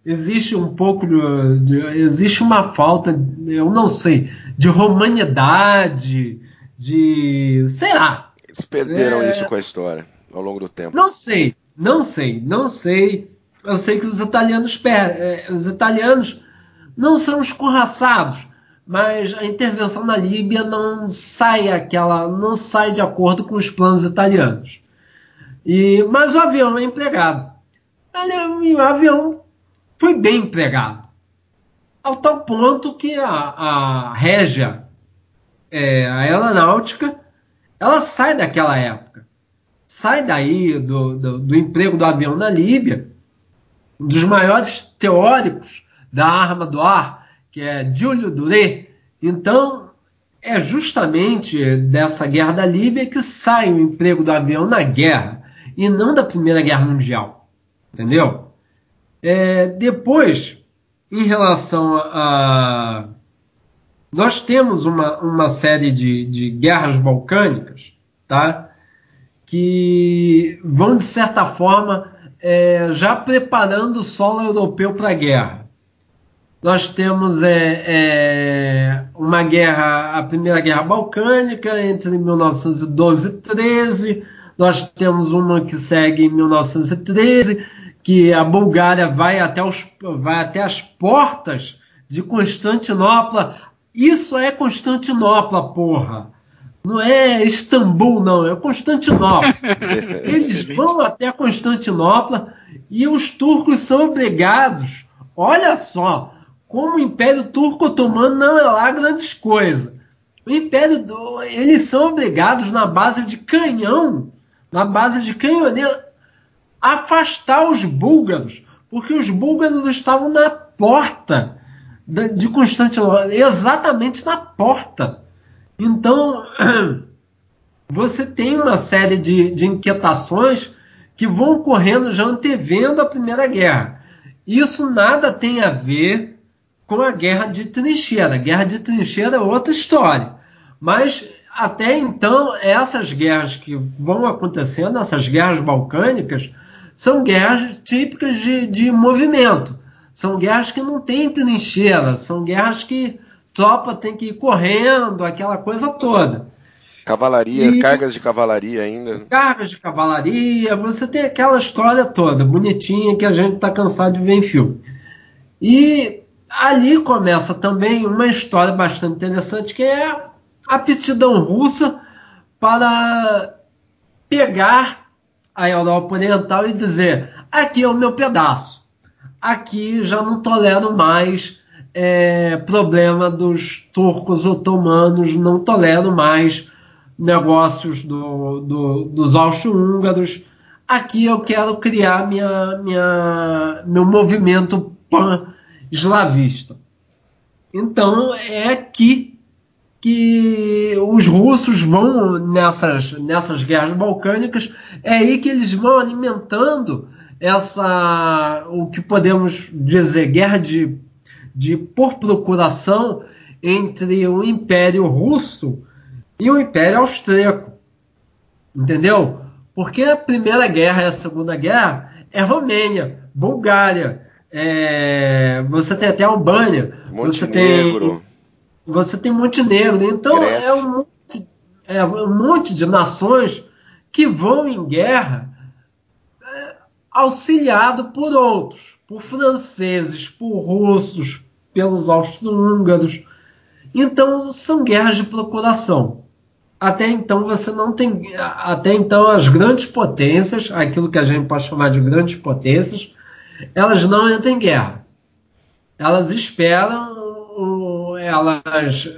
Existe um pouco de, de, existe uma falta, eu não sei, de romanidade, de, sei lá. Eles perderam é... isso com a história ao longo do tempo. Não sei, não sei, não sei. Eu sei que os italianos, é, os italianos não são escorraçados, mas a intervenção na Líbia não sai aquela, não sai de acordo com os planos italianos. E, mas o avião é empregado. O avião foi bem empregado. Ao tal ponto que a, a Régia, é, a aeronáutica, ela sai daquela época. Sai daí do, do, do emprego do avião na Líbia. Um dos maiores teóricos da arma do ar, que é Giulio Duré. Então, é justamente dessa guerra da Líbia que sai o emprego do avião na guerra e não da Primeira Guerra Mundial. Entendeu? É, depois, em relação a, nós temos uma, uma série de, de guerras balcânicas, tá? Que vão, de certa forma, é, já preparando o solo europeu para a guerra. Nós temos é, é, uma guerra, a Primeira Guerra Balcânica, entre 1912 e 13 nós temos uma que segue em 1913, que a Bulgária vai até, os, vai até as portas de Constantinopla. Isso é Constantinopla, porra. Não é Istambul, não, é Constantinopla. (laughs) Eles vão até Constantinopla e os turcos são obrigados. Olha só, como o Império Turco Otomano não é lá grandes coisas. O Império, eles são obrigados na base de canhão, na base de canhoneiro, afastar os búlgaros, porque os búlgaros estavam na porta de Constantinopla, exatamente na porta. Então, (clears throat) você tem uma série de, de inquietações que vão ocorrendo já antevendo a Primeira Guerra. Isso nada tem a ver com a Guerra de Trincheira. A Guerra de Trincheira é outra história. Mas até então, essas guerras que vão acontecendo, essas guerras balcânicas, são guerras típicas de, de movimento. São guerras que não tem trincheira, são guerras que tropa tem que ir correndo, aquela coisa toda. Cavalaria, e, cargas de cavalaria ainda. Cargas de cavalaria, você tem aquela história toda, bonitinha, que a gente está cansado de ver em filme. E ali começa também uma história bastante interessante, que é aptidão russa para pegar a Europa Oriental e dizer: aqui é o meu pedaço, aqui já não tolero mais é, problema dos turcos otomanos, não tolero mais negócios do, do, dos austro-húngaros. Aqui eu quero criar minha, minha, meu movimento pan-eslavista. Então é aqui que os russos vão nessas, nessas guerras balcânicas, é aí que eles vão alimentando essa o que podemos dizer guerra de, de por procuração entre o Império Russo e o Império Austríaco. Entendeu? Porque a Primeira Guerra e a Segunda Guerra é Romênia, Bulgária, é, você tem até Albânia, você tem você tem Montenegro. Então é um, monte, é um monte de nações que vão em guerra é, auxiliado por outros, por franceses, por russos, pelos austro-húngaros. Então são guerras de procuração. Até então você não tem, até então as grandes potências, aquilo que a gente pode chamar de grandes potências, elas não entram em guerra. Elas esperam elas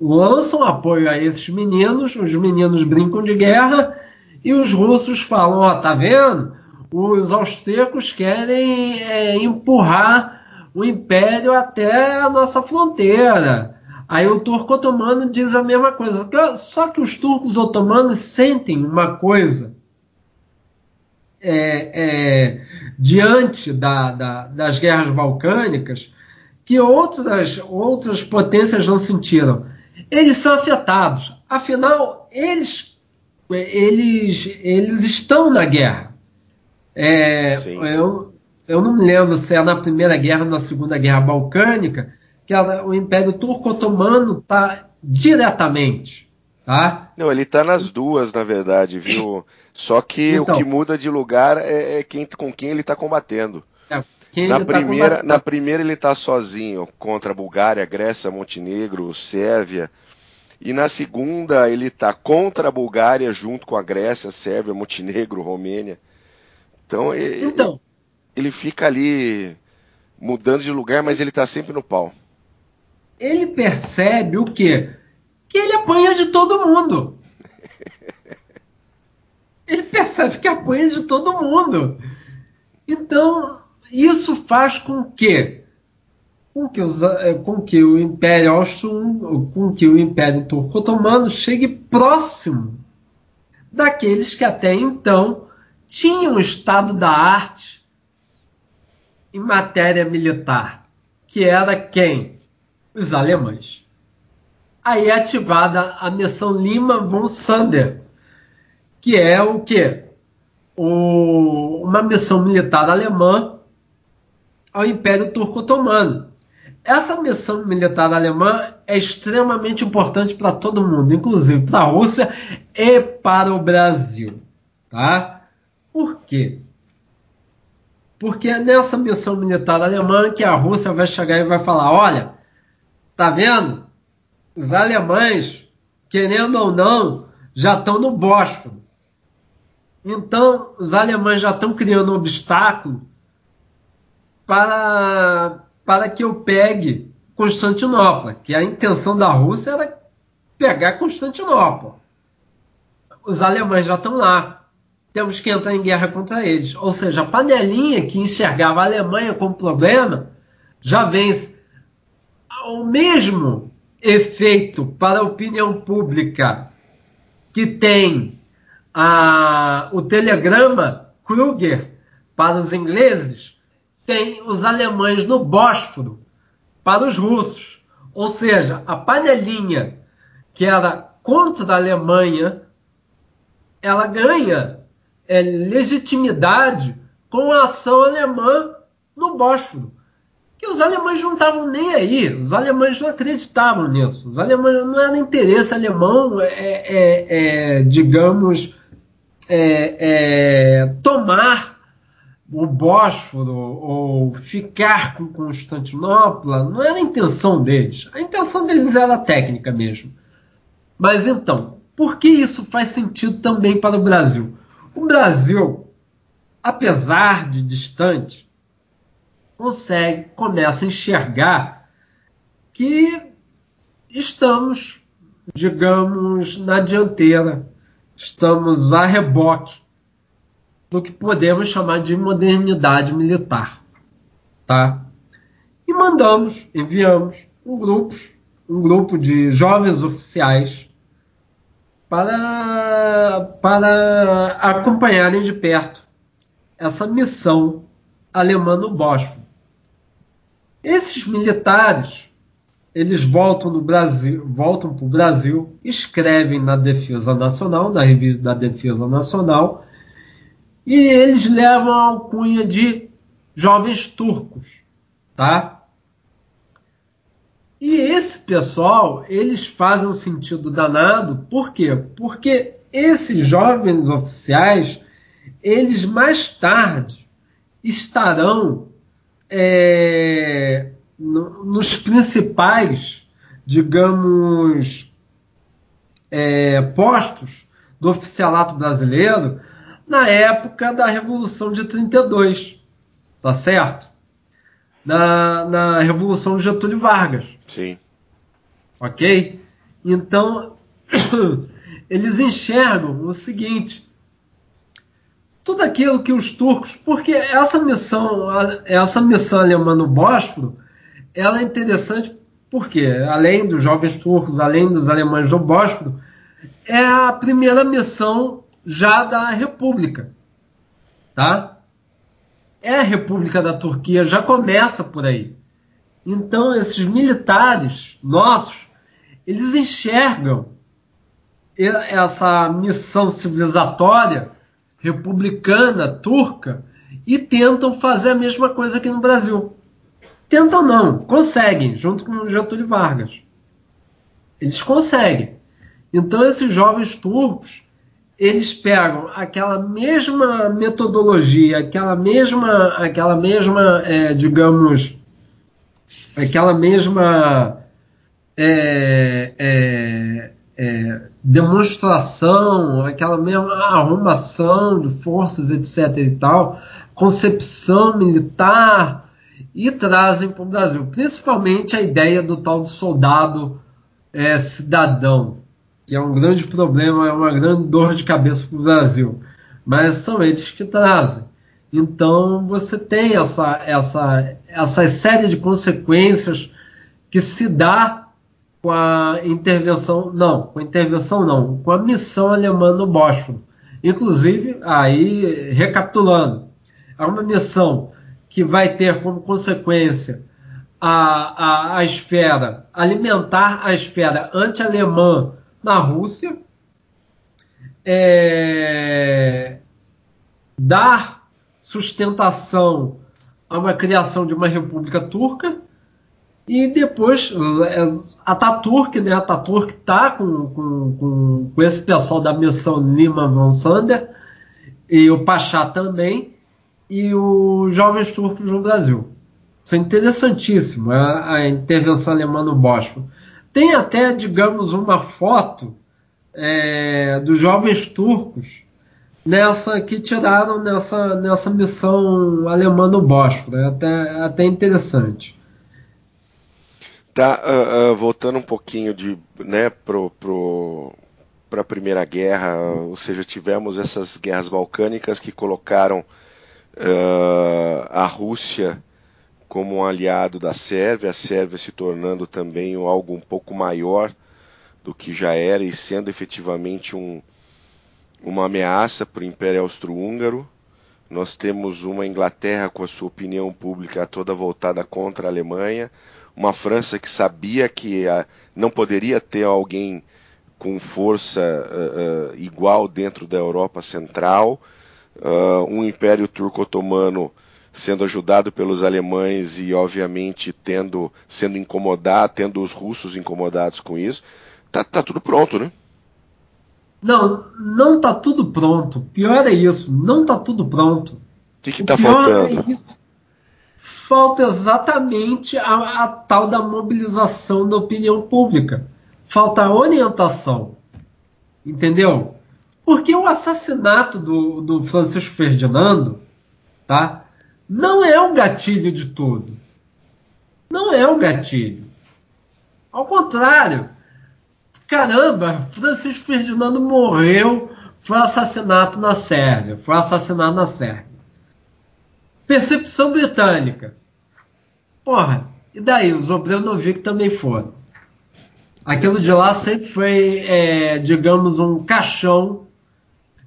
lançam apoio a esses meninos, os meninos brincam de guerra e os russos falam: ó, tá vendo? Os austríacos querem é, empurrar o império até a nossa fronteira. Aí o turco otomano diz a mesma coisa. Só que os turcos otomanos sentem uma coisa é, é, diante da, da, das guerras balcânicas que outras, outras potências não sentiram. Eles são afetados. Afinal, eles, eles, eles estão na guerra. É, eu, eu não me lembro se é na Primeira Guerra ou na Segunda Guerra Balcânica, que ela, o Império Turco-Otomano está diretamente. Tá? Não, ele está nas duas, na verdade, viu? Só que então, o que muda de lugar é, é quem, com quem ele está combatendo. Na, tá primeira, tá na primeira ele está sozinho contra a Bulgária, Grécia, Montenegro, Sérvia. E na segunda ele está contra a Bulgária junto com a Grécia, Sérvia, Montenegro, Romênia. Então, ele, então. ele fica ali mudando de lugar, mas ele está sempre no pau. Ele percebe o quê? Que ele apanha de todo mundo. (laughs) ele percebe que apanha de todo mundo. Então, isso faz com que com que, os, eh, com que o Império Austro, com que o Império Turco-Otomano chegue próximo daqueles que até então tinham estado da arte em matéria militar, que era quem? Os alemães. Aí é ativada a missão Lima von Sander, que é o que? Uma missão militar alemã ao Império Turco Otomano. Essa missão militar alemã é extremamente importante para todo mundo, inclusive para a Rússia e para o Brasil. Tá? Por quê? porque é nessa missão militar alemã que a Rússia vai chegar e vai falar: olha, tá vendo? Os alemães, querendo ou não, já estão no Bósforo. Então, os alemães já estão criando um obstáculo para, para que eu pegue Constantinopla, que a intenção da Rússia era pegar Constantinopla. Os alemães já estão lá. Temos que entrar em guerra contra eles. Ou seja, a panelinha que enxergava a Alemanha como problema já vence. O mesmo efeito para a opinião pública que tem a, o telegrama Kruger para os ingleses, tem os alemães no Bósforo para os russos. Ou seja, a panelinha que era contra a Alemanha, ela ganha é, legitimidade com a ação alemã no Bósforo. Que os alemães não estavam nem aí, os alemães não acreditavam nisso. Os alemães não era interesse alemão, é, é, é digamos, é, é, tomar o Bósforo ou ficar com Constantinopla, não era a intenção deles. A intenção deles era técnica mesmo. Mas então, por que isso faz sentido também para o Brasil? O Brasil, apesar de distante, consegue, começa a enxergar que estamos, digamos, na dianteira, estamos a reboque do que podemos chamar de modernidade militar, tá? E mandamos, enviamos um grupo, um grupo de jovens oficiais para, para acompanharem de perto essa missão alemã no Bósforo. Esses militares, eles voltam no Brasil, voltam para o Brasil, escrevem na Defesa Nacional, na revista da Defesa Nacional, e eles levam a alcunha de jovens turcos, tá? E esse pessoal, eles fazem um sentido danado, por quê? Porque esses jovens oficiais, eles mais tarde estarão é, no, nos principais, digamos, é, postos do oficialato brasileiro na época da Revolução de 32, tá certo? Na, na Revolução de Getúlio Vargas. Sim. Ok? Então, (coughs) eles enxergam o seguinte: tudo aquilo que os turcos, porque essa missão, essa missão alemã no Bósforo, ela é interessante porque, além dos jovens turcos, além dos alemães do Bósforo, é a primeira missão já da República, tá? É a República da Turquia, já começa por aí. Então, esses militares nossos, eles enxergam essa missão civilizatória republicana turca e tentam fazer a mesma coisa aqui no Brasil. Tentam não, conseguem, junto com Getúlio Vargas. Eles conseguem. Então esses jovens turcos, eles pegam aquela mesma metodologia, aquela mesma, aquela mesma, é, digamos, aquela mesma é, é, é, demonstração, aquela mesma arrumação de forças, etc. e tal, concepção militar e trazem para o Brasil, principalmente a ideia do tal do soldado é, cidadão que é um grande problema, é uma grande dor de cabeça para o Brasil. Mas são eles que trazem. Então você tem essa, essa, essa série de consequências que se dá com a intervenção, não, com a intervenção não, com a missão alemã no Bósforo. Inclusive, aí, recapitulando, é uma missão que vai ter como consequência a, a, a esfera, alimentar a esfera anti-alemã na Rússia, é, dar sustentação a uma criação de uma república turca e depois Ataturk, né? Ataturk tá com, com, com, com esse pessoal da missão Lima von Sander e o Pachá também e os jovens turcos no Brasil. Isso é interessantíssimo, a, a intervenção alemã no Bósforo. Tem até, digamos, uma foto é, dos jovens turcos nessa que tiraram nessa, nessa missão alemã no Bósforo. É até, até interessante. Tá, uh, uh, voltando um pouquinho de, né, pro, pro, para a Primeira Guerra, ou seja, tivemos essas guerras balcânicas que colocaram uh, a Rússia como um aliado da Sérvia, a Sérvia se tornando também algo um pouco maior do que já era e sendo efetivamente um, uma ameaça para o Império Austro-Húngaro. Nós temos uma Inglaterra com a sua opinião pública toda voltada contra a Alemanha, uma França que sabia que a, não poderia ter alguém com força uh, uh, igual dentro da Europa Central, uh, um Império Turco-Otomano sendo ajudado pelos alemães e obviamente tendo sendo incomodado, tendo os russos incomodados com isso, tá, tá tudo pronto, né? Não, não tá tudo pronto. Pior é isso, não tá tudo pronto. O que, que tá faltando? É Falta exatamente a, a tal da mobilização da opinião pública. Falta orientação. Entendeu? Porque o assassinato do, do Francisco Ferdinando, tá? Não é o gatilho de tudo. Não é o gatilho. Ao contrário. Caramba, Francisco Ferdinando morreu, foi assassinato na Sérvia, foi assassinado na Sérvia. Percepção britânica. Porra, e daí? Os Obrenovic também foram. Aquilo de lá sempre foi, é, digamos, um caixão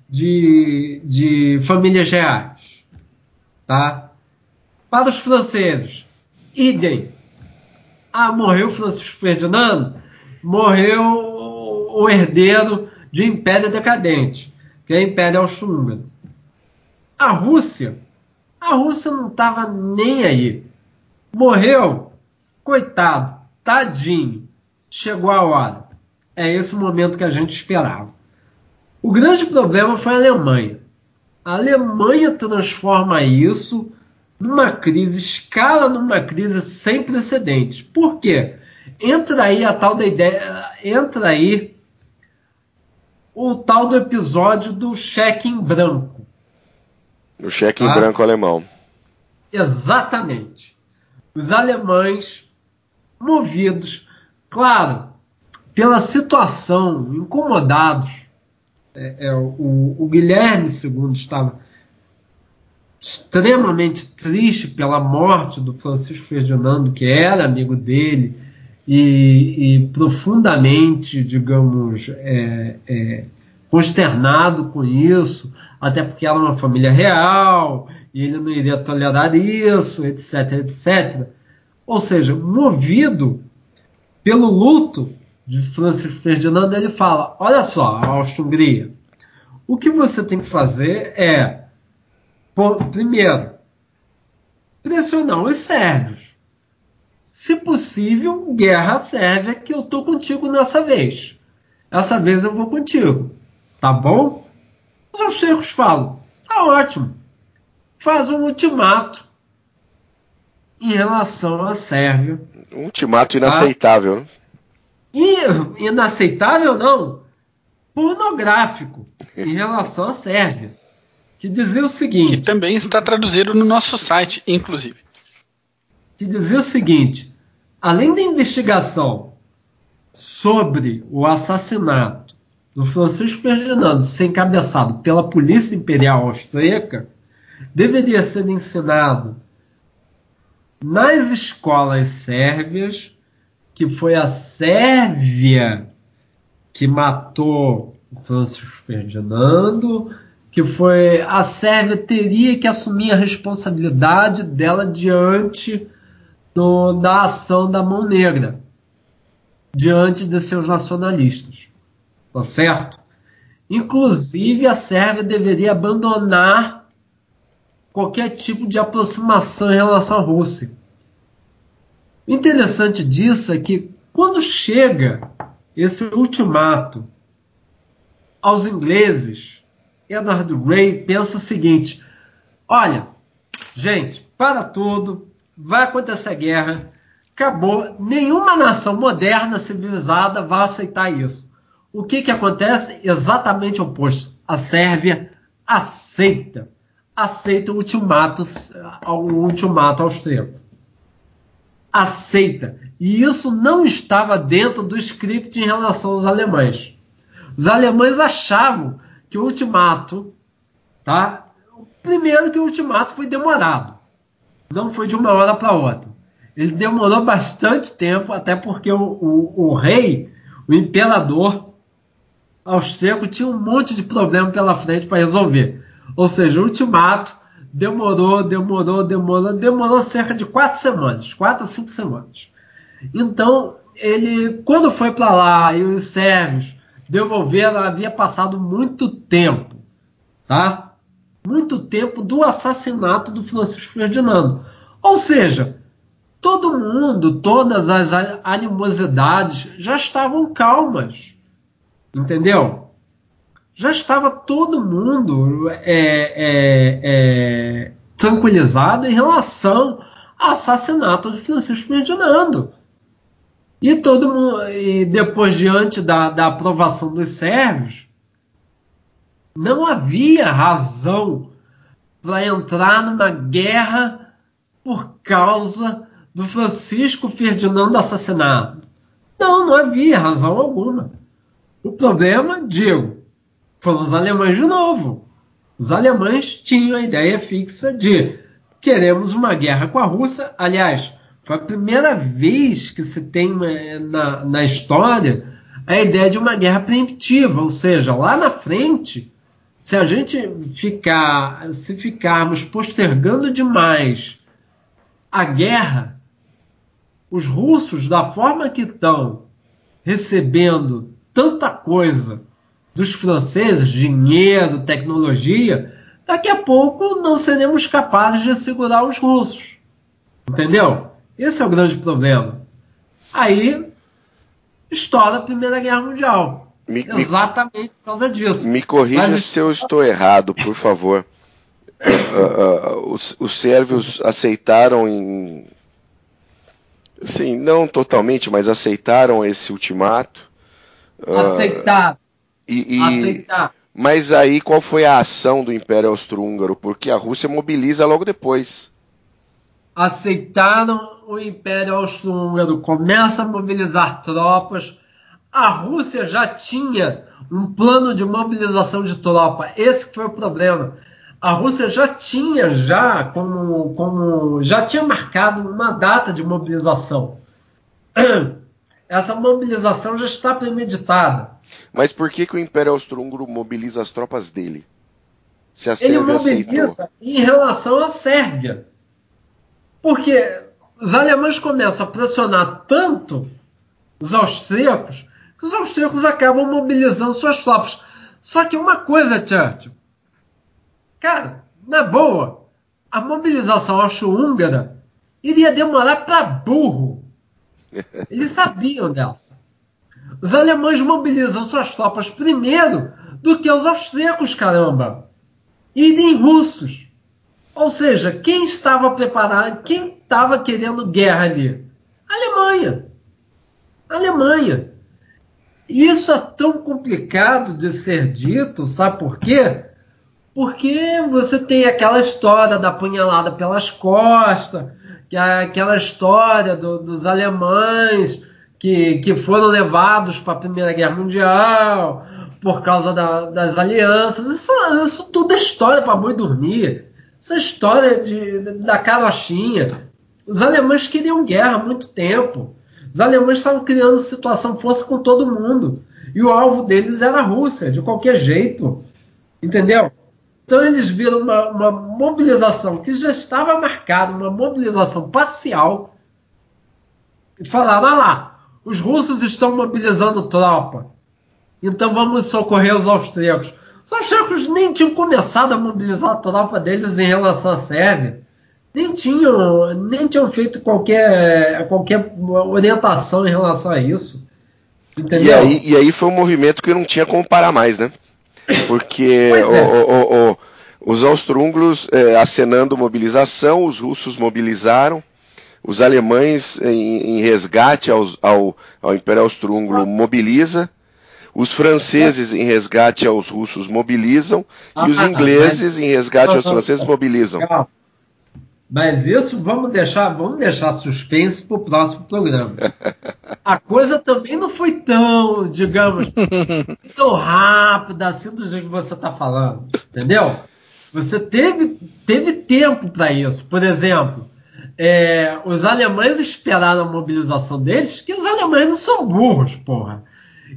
de, de famílias reais. Tá? Para os franceses, idem. Ah, morreu Francisco Ferdinando? Morreu o herdeiro de império decadente, que é o Império Austro-Húngaro. A Rússia, a Rússia não estava nem aí. Morreu, coitado, tadinho. Chegou a hora. É esse o momento que a gente esperava. O grande problema foi a Alemanha. A Alemanha transforma isso numa crise, escala numa crise sem precedentes. Por quê? Entra aí a tal da ideia, entra aí o tal do episódio do cheque em branco. O cheque tá? em branco alemão. Exatamente. Os alemães, movidos, claro, pela situação, incomodados, é, é, o, o Guilherme II estava extremamente triste pela morte do Francisco Ferdinando, que era amigo dele, e, e profundamente, digamos, é, é, consternado com isso, até porque era uma família real, e ele não iria tolerar isso, etc, etc. Ou seja, movido pelo luto de Francisco Ferdinando, ele fala: olha só, Áustria-Hungria, o que você tem que fazer é primeiro, pressionar os sérvios. Se possível, guerra sérvia, que eu tô contigo nessa vez. Essa vez eu vou contigo. Tá bom? Os austríacos falam: tá ótimo. Faz um ultimato em relação à Sérvia. Um ultimato inaceitável. Tá? E inaceitável não, pornográfico em relação à Sérvia que dizia o seguinte. Que também está traduzido no nosso site, inclusive. Que dizia o seguinte: além da investigação sobre o assassinato do Francisco Ferdinando ser encabeçado pela Polícia Imperial Austríaca, deveria ser ensinado nas escolas sérvias que foi a Sérvia que matou o Francisco Ferdinando, que foi a Sérvia teria que assumir a responsabilidade dela diante do, da ação da mão negra, diante de seus nacionalistas. Tá certo? Inclusive, a Sérvia deveria abandonar qualquer tipo de aproximação em relação à Rússia. O interessante disso é que quando chega esse ultimato aos ingleses, Edward Ray pensa o seguinte: olha, gente, para tudo, vai acontecer a guerra, acabou. Nenhuma nação moderna, civilizada vai aceitar isso. O que, que acontece? Exatamente o oposto. A Sérvia aceita. Aceita o ultimato, o ultimato austríaco. Aceita. E isso não estava dentro do script em relação aos alemães. Os alemães achavam que o ultimato, tá? Primeiro que o ultimato foi demorado. Não foi de uma hora para outra. Ele demorou bastante tempo, até porque o, o, o rei, o imperador austríaco, tinha um monte de problema pela frente para resolver. Ou seja, o ultimato demorou, demorou, demorou, demorou cerca de quatro semanas, quatro a cinco semanas. Então, ele, quando foi para lá e os sérvios devolveram, havia passado muito tempo, tá? Muito tempo do assassinato do Francisco Ferdinando. Ou seja, todo mundo, todas as animosidades já estavam calmas. Entendeu? Já estava todo mundo é, é, é, tranquilizado em relação ao assassinato de Francisco Ferdinando. E todo mundo, e depois, diante da, da aprovação dos sérvios, não havia razão para entrar numa guerra por causa do Francisco Ferdinando assassinado. Não, não havia razão alguma. O problema, digo, foram os alemães de novo. Os alemães tinham a ideia fixa de queremos uma guerra com a Rússia. Aliás, foi a primeira vez que se tem na, na história a ideia de uma guerra preemptiva, ou seja, lá na frente, se a gente ficar, se ficarmos postergando demais a guerra, os russos, da forma que estão recebendo tanta coisa dos franceses, dinheiro, tecnologia, daqui a pouco não seremos capazes de segurar os russos. Entendeu? Esse é o grande problema. Aí estoura a Primeira Guerra Mundial. Me, exatamente me, por causa disso. Me corrija Mas, se eu estou errado, por favor. uh, uh, os, os sérvios aceitaram em Sim, não totalmente, mas aceitaram esse ultimato. Aceitar. Uh, e, e, Aceitar. Mas aí qual foi a ação do Império Austro-Húngaro? Porque a Rússia mobiliza logo depois. Aceitaram o Império Austro-Húngaro, começa a mobilizar tropas. A Rússia já tinha um plano de mobilização de tropa. Esse foi o problema a Rússia já tinha já como, como já tinha marcado uma data de mobilização. (clears throat) Essa mobilização já está premeditada. Mas por que, que o Império Austro-Húngaro mobiliza as tropas dele? Se a Ele mobiliza aceitou. em relação à Sérvia. Porque os alemães começam a pressionar tanto os austríacos que os austríacos acabam mobilizando suas tropas. Só que uma coisa, Churchill, Cara, na boa, a mobilização austro-húngara iria demorar para burro. (laughs) Eles sabiam dessa. Os alemães mobilizam suas tropas primeiro do que os austríacos, caramba. E nem russos. Ou seja, quem estava preparado, quem estava querendo guerra ali? A Alemanha. A Alemanha. Isso é tão complicado de ser dito, sabe por quê? Porque você tem aquela história da punhalada pelas costas, que é aquela história do, dos alemães que, que foram levados para a Primeira Guerra Mundial por causa da, das alianças. Isso, isso tudo é história para boi dormir. É história de, da carochinha. Os alemães queriam guerra há muito tempo. Os alemães estavam criando situação força com todo mundo. E o alvo deles era a Rússia, de qualquer jeito. Entendeu? Então eles viram uma, uma mobilização que já estava marcada, uma mobilização parcial, e falaram: ah lá, os russos estão mobilizando tropa, então vamos socorrer os austríacos. Os austríacos nem tinham começado a mobilizar a tropa deles em relação à Sérvia. Nem tinham, nem tinham feito qualquer, qualquer orientação em relação a isso. Entendeu? E aí, e aí foi um movimento que não tinha como parar mais, né? Porque (laughs) é. o, o, o, Os austro-húngaros é, acenando mobilização, os russos mobilizaram, os alemães em, em resgate ao, ao, ao Império Austro-Húngaro mobiliza, os franceses em resgate aos russos mobilizam e os ingleses em resgate aos franceses mobilizam. Mas isso vamos deixar, vamos deixar suspense para o próximo programa. (laughs) A coisa também não foi tão, digamos, (laughs) tão rápida assim do jeito que você está falando, entendeu? Você teve, teve tempo para isso. Por exemplo, é, os alemães esperaram a mobilização deles, que os alemães não são burros, porra.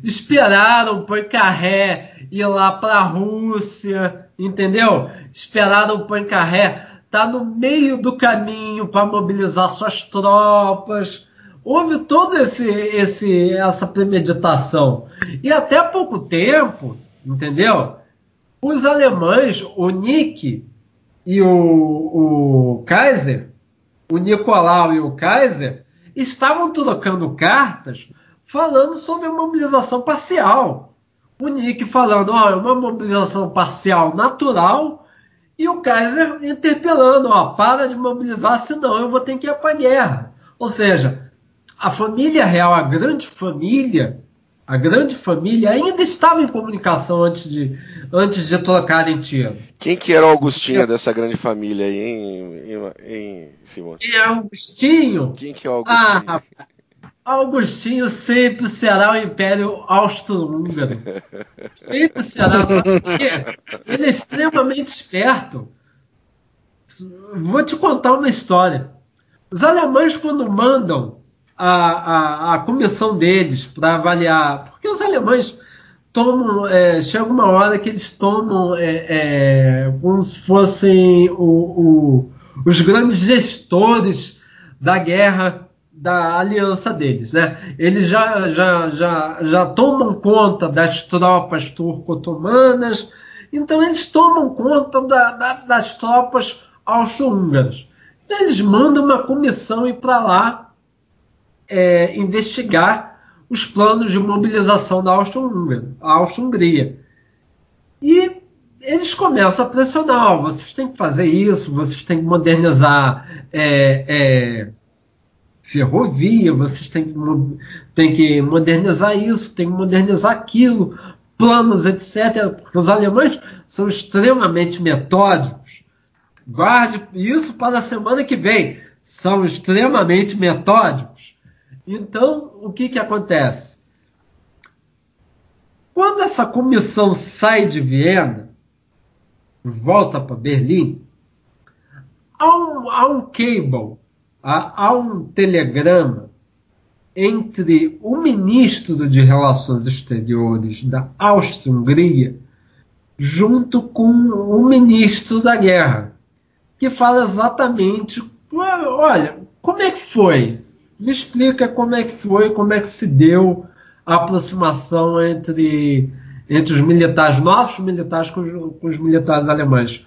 Esperaram o Poincaré ir lá para a Rússia, entendeu? Esperaram o Poincaré está no meio do caminho para mobilizar suas tropas. Houve toda esse, esse, essa premeditação. E até pouco tempo, entendeu? Os alemães, o Nick e o, o Kaiser, o Nicolau e o Kaiser, estavam trocando cartas falando sobre a mobilização parcial. O Nick falando, ó, é uma mobilização parcial natural e o Kaiser interpelando, ó, para de mobilizar, senão eu vou ter que ir para a guerra. Ou seja, a família real, a grande família, a grande família ainda estava em comunicação antes de, antes de trocarem tiro. Quem que era o Augustinho é. dessa grande família aí, hein, em, em Simone? Quem é Augustinho? Quem que é o Augustinho? Ah, Augustinho sempre será o Império Austro-Húngaro. Sempre será. Sabe por quê? Ele é extremamente esperto. Vou te contar uma história. Os alemães, quando mandam a, a, a comissão deles para avaliar, porque os alemães tomam, é, chega uma hora que eles tomam é, é, como se fossem o, o, os grandes gestores da guerra da aliança deles, né? Eles já, já, já, já tomam conta das tropas turco-otomanas, então eles tomam conta da, da, das tropas austro-húngaras. Então eles mandam uma comissão ir para lá é, investigar os planos de mobilização da Austro-Hungria. E eles começam a pressionar: vocês têm que fazer isso, vocês têm que modernizar. É, é, ferrovia, vocês têm que, têm que modernizar isso, têm que modernizar aquilo, planos, etc. Porque os alemães são extremamente metódicos. Guarde isso para a semana que vem. São extremamente metódicos. Então, o que, que acontece? Quando essa comissão sai de Viena, volta para Berlim, há um, há um cable há, um telegrama entre o ministro de Relações Exteriores da Áustria-Hungria junto com o ministro da Guerra, que fala exatamente, olha, como é que foi? Me explica como é que foi, como é que se deu a aproximação entre, entre os militares, nossos militares com os, com os militares alemães.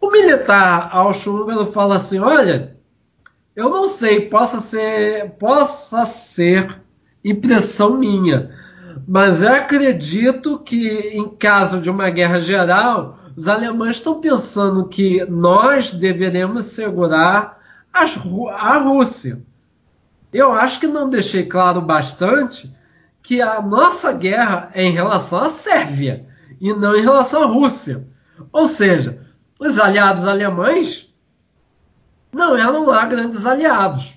O militar austro-húngaro fala assim, olha, eu não sei, possa ser, possa ser impressão minha, mas eu acredito que em caso de uma guerra geral, os alemães estão pensando que nós deveremos segurar as, a Rússia. Eu acho que não deixei claro bastante que a nossa guerra é em relação à Sérvia e não em relação à Rússia. Ou seja, os aliados alemães não eram lá grandes aliados.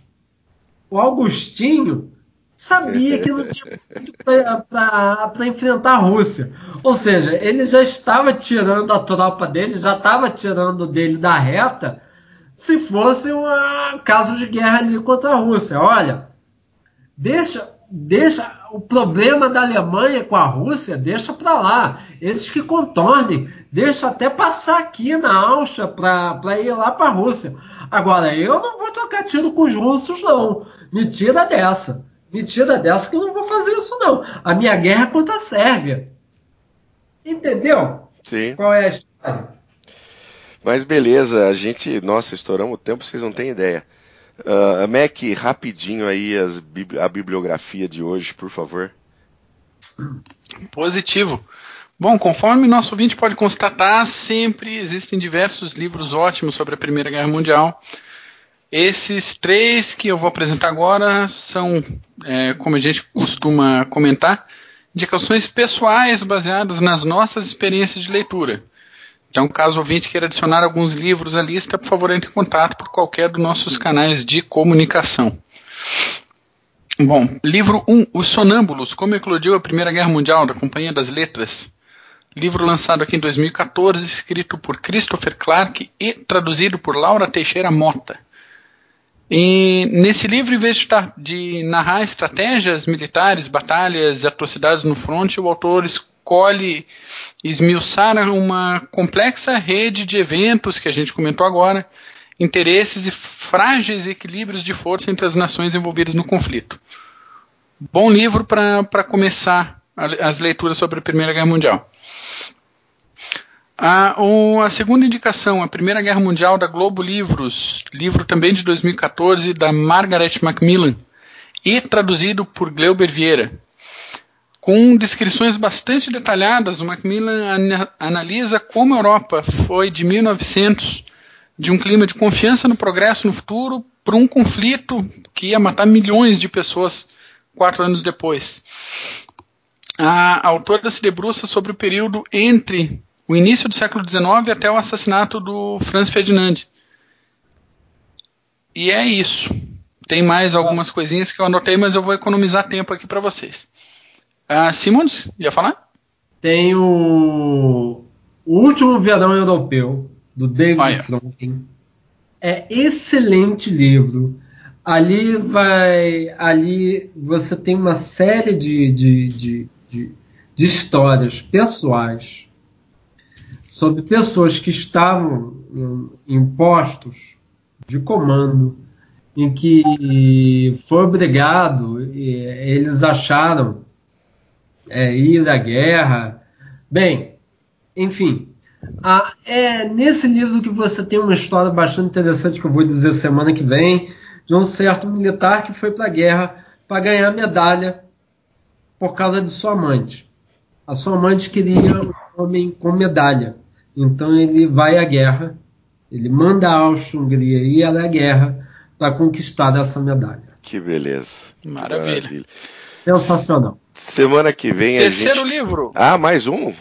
O Augustinho sabia que não tinha (laughs) muito para enfrentar a Rússia. Ou seja, ele já estava tirando a tropa dele, já estava tirando dele da reta, se fosse um caso de guerra ali contra a Rússia. Olha, deixa, deixa o problema da Alemanha com a Rússia, deixa para lá. Eles que contornem, deixa até passar aqui na Áustria para ir lá para a Rússia. Agora, eu não vou trocar tiro com os russos, não. Me tira dessa. Me tira dessa que eu não vou fazer isso, não. A minha guerra é contra a Sérvia. Entendeu? Sim. Qual é a história? Mas beleza, a gente, nossa, estouramos o tempo, vocês não têm ideia. Uh, Mac, rapidinho aí as, a bibliografia de hoje, por favor. Positivo. Bom, conforme nosso ouvinte pode constatar, sempre existem diversos livros ótimos sobre a Primeira Guerra Mundial. Esses três que eu vou apresentar agora são, é, como a gente costuma comentar, indicações pessoais baseadas nas nossas experiências de leitura. Então, caso o ouvinte queira adicionar alguns livros à lista, por favor, entre em contato por qualquer dos nossos canais de comunicação. Bom, livro 1, Os Sonâmbulos, Como Eclodiu a Primeira Guerra Mundial, da Companhia das Letras. Livro lançado aqui em 2014, escrito por Christopher Clark e traduzido por Laura Teixeira Mota. E nesse livro, em vez de, de narrar estratégias militares, batalhas e atrocidades no fronte, o autor escolhe esmiuçar uma complexa rede de eventos que a gente comentou agora, interesses e frágeis equilíbrios de força entre as nações envolvidas no conflito. Bom livro para começar as leituras sobre a Primeira Guerra Mundial. A, a, segunda indicação, a Primeira Guerra Mundial da Globo Livros, livro também de 2014 da Margaret Macmillan e traduzido por Gleuber Vieira. Com descrições bastante detalhadas, o Macmillan analisa como a Europa foi de 1900 de um clima de confiança no progresso no futuro para um conflito que ia matar milhões de pessoas quatro anos depois. A autora se debruça sobre o período entre o início do século XIX até o assassinato do Franz Ferdinand. E é isso. Tem mais algumas coisinhas que eu anotei, mas eu vou economizar tempo aqui para vocês. Uh, Simons, ia falar? Tem o, o Último Verão Europeu, do David Franklin. É excelente livro. Ali vai. Ali você tem uma série de, de, de, de, de histórias pessoais sobre pessoas que estavam em postos de comando em que foi obrigado, eles acharam é, ir à guerra. Bem, enfim, a, é nesse livro que você tem uma história bastante interessante que eu vou dizer semana que vem, de um certo militar que foi para a guerra para ganhar medalha por causa de sua amante. A sua amante queria um homem com medalha. Então ele vai à guerra, ele manda a Áustria-Hungria ir à guerra para conquistar essa medalha. Que beleza. Maravilha. Maravilha. Sensacional. Semana que vem Terceiro gente... livro. Ah, mais um?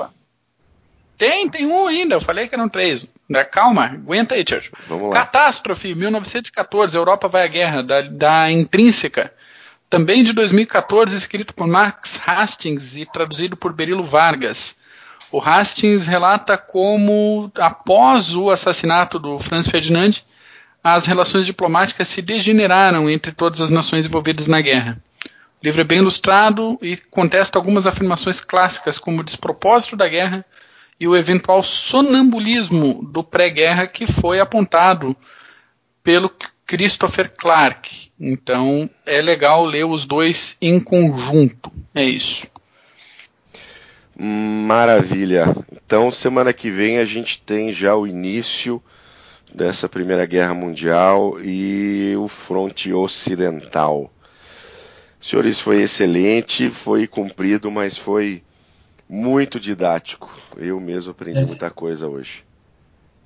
Tem, tem um ainda. Eu falei que eram três. Calma, aguenta aí, Church. Vamos lá. Catástrofe, 1914, Europa vai à guerra, da, da Intrínseca. Também de 2014, escrito por Max Hastings e traduzido por Berilo Vargas. O Hastings relata como, após o assassinato do Franz Ferdinand, as relações diplomáticas se degeneraram entre todas as nações envolvidas na guerra. O livro é bem ilustrado e contesta algumas afirmações clássicas, como o despropósito da guerra e o eventual sonambulismo do pré-guerra que foi apontado pelo Christopher Clark. Então é legal ler os dois em conjunto. É isso. Maravilha. Então semana que vem a gente tem já o início dessa Primeira Guerra Mundial e o fronte ocidental. Senhores, foi excelente, foi cumprido, mas foi muito didático. Eu mesmo aprendi é. muita coisa hoje.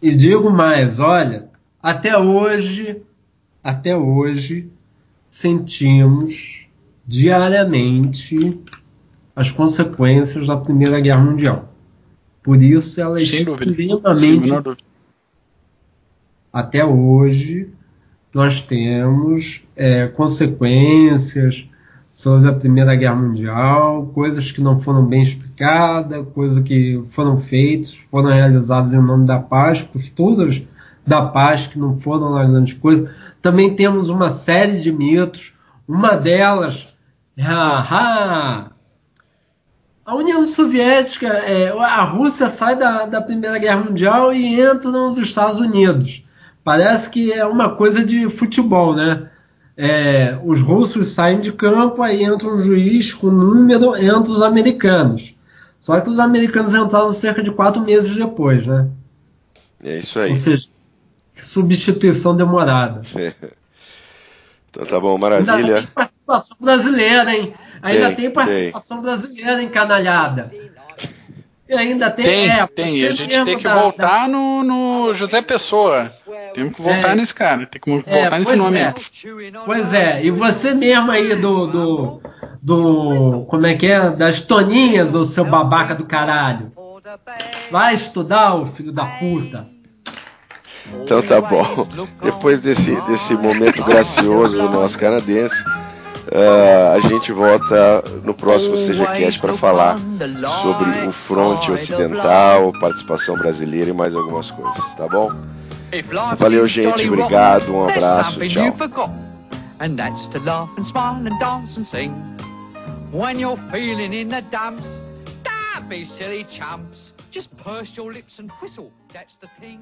E digo mais, olha, até hoje, até hoje, sentimos diariamente as consequências da Primeira Guerra Mundial. Por isso ela é extremamente. Até hoje, nós temos é, consequências sobre a Primeira Guerra Mundial, coisas que não foram bem explicadas, coisas que foram feitas, foram realizadas em nome da paz, posturas da paz que não foram lá grandes coisas. Também temos uma série de mitos, uma delas, a União Soviética, é, a Rússia sai da, da Primeira Guerra Mundial e entra nos Estados Unidos. Parece que é uma coisa de futebol, né? É, os russos saem de campo, aí entra um juiz com número entre os americanos. Só que os americanos entraram cerca de quatro meses depois, né? É isso aí. Ou seja, substituição demorada. (laughs) então tá bom, maravilha. Ainda tem participação brasileira, hein? Ainda tem, tem participação tem. brasileira, hein, canalhada? E ainda tem. Tem, é, tem. A gente tem que da- voltar da- no, no José Pessoa. Temos que voltar É. nesse cara. Tem que voltar É, nesse nome. é. Pois é, e você mesmo aí do, do, do. Como é que é? Das toninhas, ô seu babaca do caralho. Vai estudar, ô filho da puta. Então tá bom. Depois desse, desse momento gracioso do nosso canadense, ah, a gente volta no próximo SejaCast para falar sobre o fronte ocidental, participação brasileira e mais algumas coisas, tá bom? Valeu, gente. Obrigado. Um abraço. tchau.